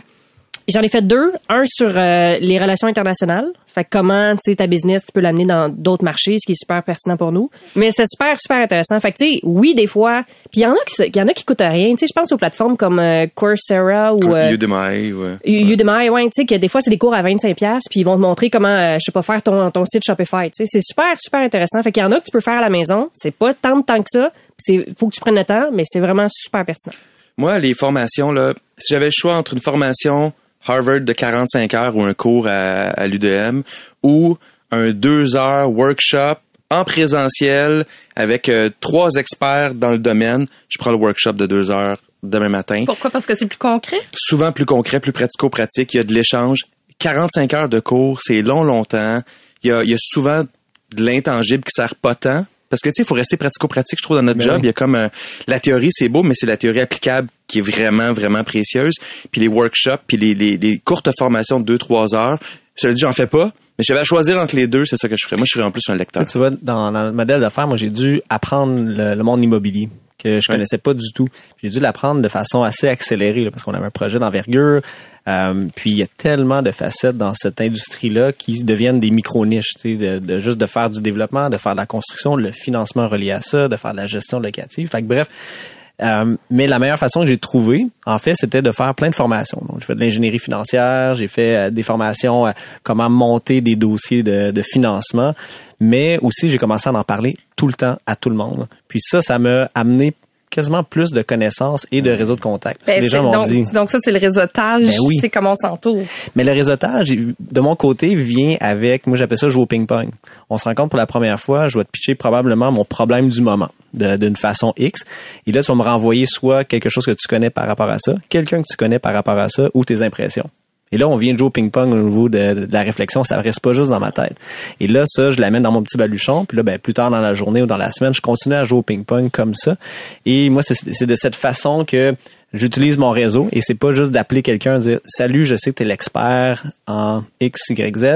J'en ai fait deux. Un sur euh, les relations internationales. Fait que comment, tu sais, ta business, tu peux l'amener dans d'autres marchés, ce qui est super pertinent pour nous. Mais c'est super, super intéressant. Fait que, tu sais, oui, des fois. Puis il y en a qui, y en a qui coûtent rien. Tu sais, je pense aux plateformes comme euh, Coursera ou euh, Udemy, ouais. Udemy, ouais, tu sais, que des fois, c'est des cours à 25 pièces puis ils vont te montrer comment, euh, je sais pas, faire ton, ton site Shopify, tu sais. C'est super, super intéressant. Fait qu'il y en a que tu peux faire à la maison. C'est pas tant de temps que ça. C'est, faut que tu prennes le temps, mais c'est vraiment super pertinent. Moi, les formations, là, si j'avais le choix entre une formation Harvard de 45 heures ou un cours à, à l'UDM ou un deux heures workshop en présentiel avec euh, trois experts dans le domaine, je prends le workshop de deux heures demain matin. Pourquoi? Parce que c'est plus concret? Souvent plus concret, plus pratico-pratique. Il y a de l'échange. 45 heures de cours, c'est long, longtemps. Il y a, il y a souvent de l'intangible qui sert pas tant. Parce que, tu sais, il faut rester pratico-pratique, je trouve, dans notre Ben job. oui. Il y a comme... euh, la théorie, c'est beau, mais c'est la théorie applicable qui est vraiment, vraiment précieuse. Puis les workshops, puis les, les, les courtes formations de 2-3 heures, je le dis, j'en fais pas. Mais j'avais à choisir entre les deux, c'est ça que je ferais. Moi, je serais en plus un lecteur. Tu vois, dans, dans le modèle d'affaires, moi, j'ai dû apprendre le, le monde immobilier que je connaissais pas du tout. J'ai dû l'apprendre de façon assez accélérée là, parce qu'on avait un projet d'envergure. Euh, puis il y a tellement de facettes dans cette industrie-là qui deviennent des micro-niches, tu sais, de, de juste de faire du développement, de faire de la construction, le financement relié à ça, de faire de la gestion locative. Fait que bref, euh, mais la meilleure façon que j'ai trouvé, en fait, c'était de faire plein de formations. Donc, j'ai fait de l'ingénierie financière, j'ai fait euh, des formations euh, comment monter des dossiers de, de financement, mais aussi j'ai commencé à en parler tout le temps à tout le monde. Puis ça, ça m'a amené quasiment plus de connaissances et de réseaux de contacts. Ben, les gens c'est- m'ont donc, dit. donc ça, c'est le réseautage. Ben oui. C'est comment on s'entoure. Mais le réseautage, de mon côté, vient avec, moi j'appelle ça jouer au ping-pong. On se rencontre pour la première fois, je vais te pitcher probablement mon problème du moment, de- d'une façon X. Et là, tu vas me renvoyer soit quelque chose que tu connais par rapport à ça, quelqu'un que tu connais par rapport à ça, ou tes impressions. Et là, on vient de jouer au ping-pong au niveau de, de la réflexion, ça reste pas juste dans ma tête. Et là, ça, je l'amène dans mon petit baluchon, puis là, ben, plus tard dans la journée ou dans la semaine, je continue à jouer au ping-pong comme ça. Et moi, c'est de cette façon que j'utilise mon réseau et c'est pas juste d'appeler quelqu'un et dire salut je sais que tu es l'expert en X Y Z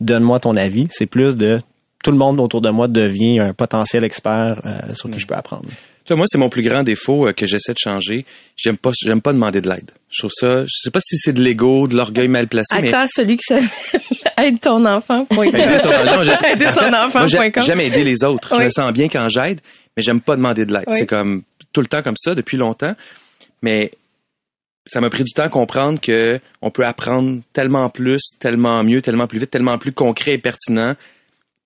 donne-moi ton avis c'est plus de tout le monde autour de moi devient un potentiel expert euh, sur qui je peux apprendre Tu vois, moi, c'est mon plus grand défaut euh, que j'essaie de changer. J'aime pas, j'aime pas demander de l'aide. Je trouve ça, je sais pas si c'est de l'ego, de l'orgueil mal placé, mais Accra, celui qui aide ton enfant. Aider son enfant. J'aime aider les autres. Je me sens bien quand j'aide, mais j'aime pas demander de l'aide. Oui. C'est comme tout le temps comme ça depuis longtemps. Mais ça m'a pris du temps à comprendre que on peut apprendre tellement plus, tellement mieux, tellement plus vite, tellement plus concret et pertinent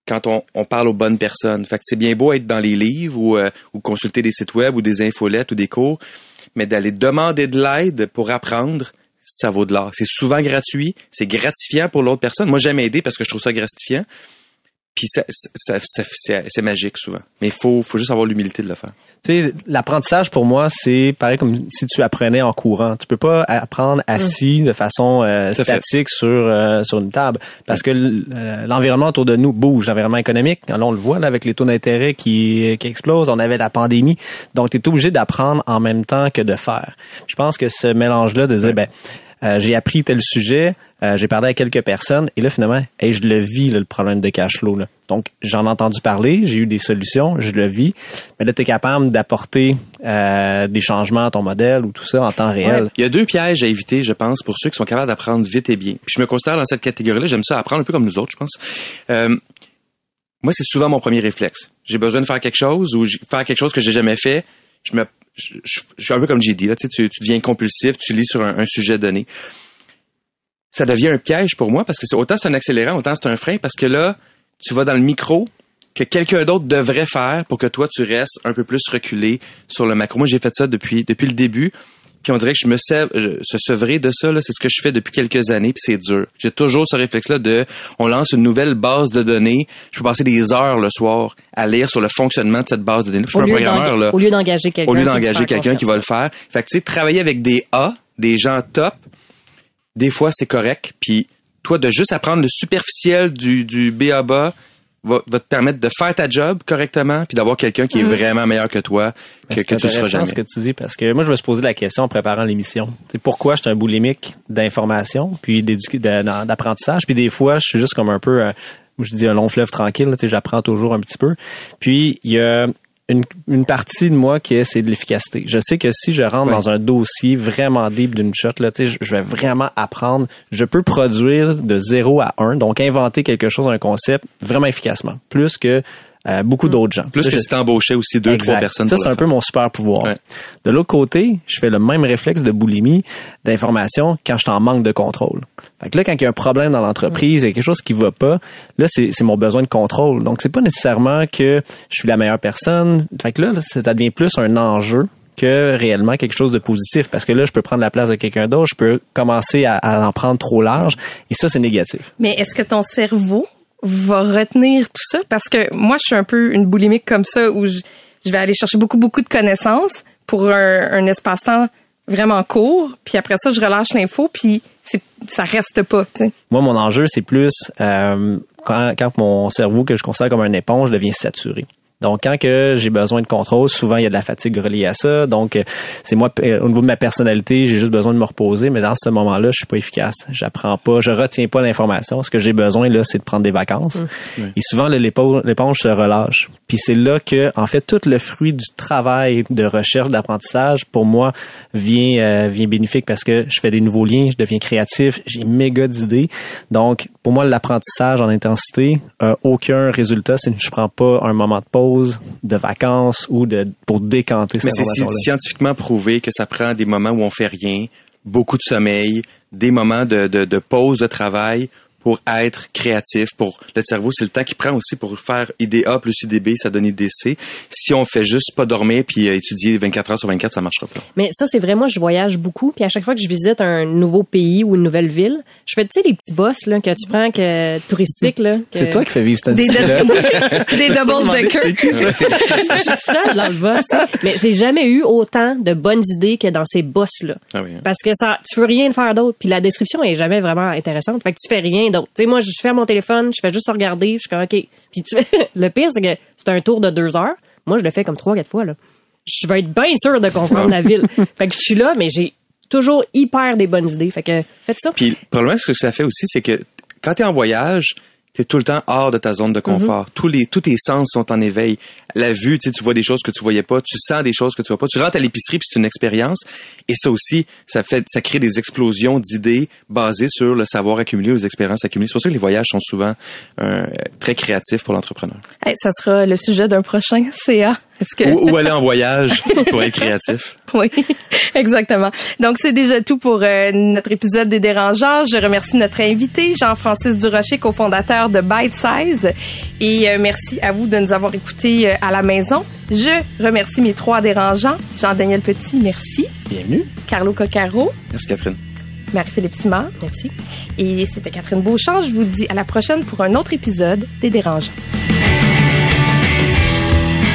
quand on, parle aux bonnes personnes. Fait que c'est bien beau être dans les livres ou, euh, ou consulter des sites web ou des infolettes ou des cours, mais d'aller demander de l'aide pour apprendre, ça vaut de l'or. C'est souvent gratuit, c'est gratifiant pour l'autre personne. Moi, j'aime aider parce que je trouve ça gratifiant. Puis ça, ça, ça- c'est c'est magique souvent. Mais il faut, faut juste avoir l'humilité de le faire. Tu sais, l'apprentissage pour moi, c'est pareil comme si tu apprenais en courant. Tu peux pas apprendre assis de façon euh, fait. statique sur euh, sur une table parce que euh, l'environnement autour de nous bouge, l'environnement économique. Là, on le voit là avec les taux d'intérêt qui qui explosent. On avait la pandémie, donc tu es obligé d'apprendre en même temps que de faire. Je pense que ce mélange-là de dire ben euh, j'ai appris tel sujet, euh, j'ai parlé à quelques personnes et là finalement, hey, je le vis là, le problème de cash flow. Là. Donc j'en ai entendu parler, j'ai eu des solutions, je le vis, mais là tu es capable d'apporter euh, des changements à ton modèle ou tout ça en temps réel. Il y a deux pièges à éviter, je pense, pour ceux qui sont capables d'apprendre vite et bien. Puis je me considère dans cette catégorie-là. J'aime ça apprendre un peu comme nous autres, je pense. Euh, moi, c'est souvent mon premier réflexe. J'ai besoin de faire quelque chose ou faire quelque chose que j'ai jamais fait. Je me, je, suis un peu comme j'ai dit là. Tu, tu, deviens compulsif, tu lis sur un, un sujet donné. Ça devient un piège pour moi parce que c'est autant c'est un accélérant, autant c'est un frein parce que là, tu vas dans le micro que quelqu'un d'autre devrait faire pour que toi tu restes un peu plus reculé sur le macro. Moi, j'ai fait ça depuis depuis le début. Puis on dirait que je me sais se sevrer de ça là, c'est ce que je fais depuis quelques années puis c'est dur. J'ai toujours ce réflexe là de on lance une nouvelle base de données, je peux passer des heures le soir à lire sur le fonctionnement de cette base de données. Je suis Au un lieu programmeur d'enga- là Au lieu d'engager quelqu'un. au lieu d'engager quelqu'un qui va le faire. Fait que tu sais, travailler avec des A, des gens top, des fois c'est correct. Puis toi, de juste apprendre le superficiel du, du BABA va, va te permettre de faire ta job correctement, puis d'avoir quelqu'un qui est vraiment meilleur que toi, que, C'est que tu seras jamais. ce que tu dis parce que moi je me suis posé la question en préparant l'émission. C'est pourquoi je suis un boulimique d'information puis d'apprentissage puis des fois je suis juste comme un peu euh, je dis un long fleuve tranquille, là, tu sais, j'apprends toujours un petit peu. Puis il y a une, une partie de moi qui est c'est de l'efficacité. Je sais que si je rentre dans un dossier vraiment deep d'une shot là, tu sais, je, je vais vraiment apprendre, je peux produire de 0 à 1, donc inventer quelque chose un concept vraiment efficacement, plus que euh, beaucoup d'autres gens. Plus Là, que je- si t'embauchais aussi deux, Exact. trois personnes Ça, c'est un peu mon super pouvoir. Ouais. De l'autre côté, je fais le même réflexe de boulimie d'information quand je suis en manque de contrôle. Fait que là, quand il y a un problème dans l'entreprise, il y a quelque chose qui va pas, là, c'est c'est mon besoin de contrôle. Donc, c'est pas nécessairement que je suis la meilleure personne. Fait que là, là, ça devient plus un enjeu que réellement quelque chose de positif. Parce que là, je peux prendre la place de quelqu'un d'autre, je peux commencer à, à en prendre trop large. Et ça, c'est négatif. Mais est-ce que ton cerveau va retenir tout ça? Parce que moi, je suis un peu une boulimique comme ça où je, vais aller chercher beaucoup, beaucoup de connaissances pour un, un espace-temps vraiment court. Puis après ça, je relâche l'info, puis ça reste pas. Moi, mon enjeu, c'est plus euh, quand, quand mon cerveau, que je considère comme une éponge, devient saturé. Donc, quand que j'ai besoin de contrôle, souvent il y a de la fatigue reliée à ça. Donc, euh, c'est moi euh, au niveau de ma personnalité, j'ai juste besoin de me reposer. Mais dans ce moment-là, je suis pas efficace. J'apprends pas, je retiens pas l'information. Ce que j'ai besoin là, c'est de prendre des vacances. Et souvent, l'éponge se relâche. Puis c'est là que, en fait, tout le fruit du travail de recherche, d'apprentissage, pour moi, vient euh, vient bénéfique parce que je fais des nouveaux liens, je deviens créatif, j'ai méga d'idées. Donc, pour moi, l'apprentissage en intensité a aucun résultat si je prends pas un moment de pause, de vacances ou de pour décanter Mais cette c'est sci- information-là. scientifiquement prouvé que ça prend des moments où on fait rien, beaucoup de sommeil, des moments de, de, de pause de travail pour être créatif. Pour le cerveau, c'est le temps qu'il prend aussi pour faire IDA plus IDB, ça donne IDC. Si on fait juste pas dormir puis euh, étudier 24 heures sur 24, ça marchera pas. Mais ça, c'est vrai, moi, je voyage beaucoup. Puis à chaque fois que je visite un nouveau pays ou une nouvelle ville, je fais, tu sais, les petits boss là, que tu prends que, touristiques. là. que- C'est toi qui fais vivre cette Des, là des double deckers. je suis seule dans le boss. Mais j'ai jamais eu autant de bonnes idées que dans ces boss-là. Ah oui, hein. Parce que ça, tu veux rien faire d'autre. Puis la description est jamais vraiment intéressante. Fait que tu fais rien d'autre. Tu sais, moi, je ferme mon téléphone, je fais juste regarder, je suis comme, OK. Puis tu fais, le pire, c'est que c'est un tour de deux heures. Moi, je le fais comme trois, quatre fois, là. Je vais être bien sûr de comprendre la ville. Fait que je suis là, mais j'ai toujours hyper des bonnes idées. Fait que faites ça. Puis probablement ce que ça fait aussi, c'est que quand tu es en voyage, tu es tout le temps hors de ta zone de confort. Tous les tous tes sens sont en éveil. La vue, tu sais, tu vois des choses que tu voyais pas, tu sens des choses que tu vois pas. Tu rentres à l'épicerie puis c'est une expérience et ça aussi, ça fait ça crée des explosions d'idées basées sur le savoir accumulé, les expériences accumulées. C'est pour ça que les voyages sont souvent euh, très créatifs pour l'entrepreneur. Hey, ça sera le sujet d'un prochain CA. Que... Ou, ou aller en voyage pour être créatif. Oui, exactement. Donc, c'est déjà tout pour euh, notre épisode des Dérangeants. Je remercie notre invité, Jean-Francis Durocher, cofondateur de Bite Size. Et euh, merci à vous de nous avoir écoutés euh, à la maison. Je remercie mes trois dérangeants. Jean-Daniel Petit, merci. Bienvenue. Carlo Coccaro. Merci Catherine. Marie-Philippe Simard. Merci. Et c'était Catherine Beauchamp. Je vous dis à la prochaine pour un autre épisode des Dérangeants.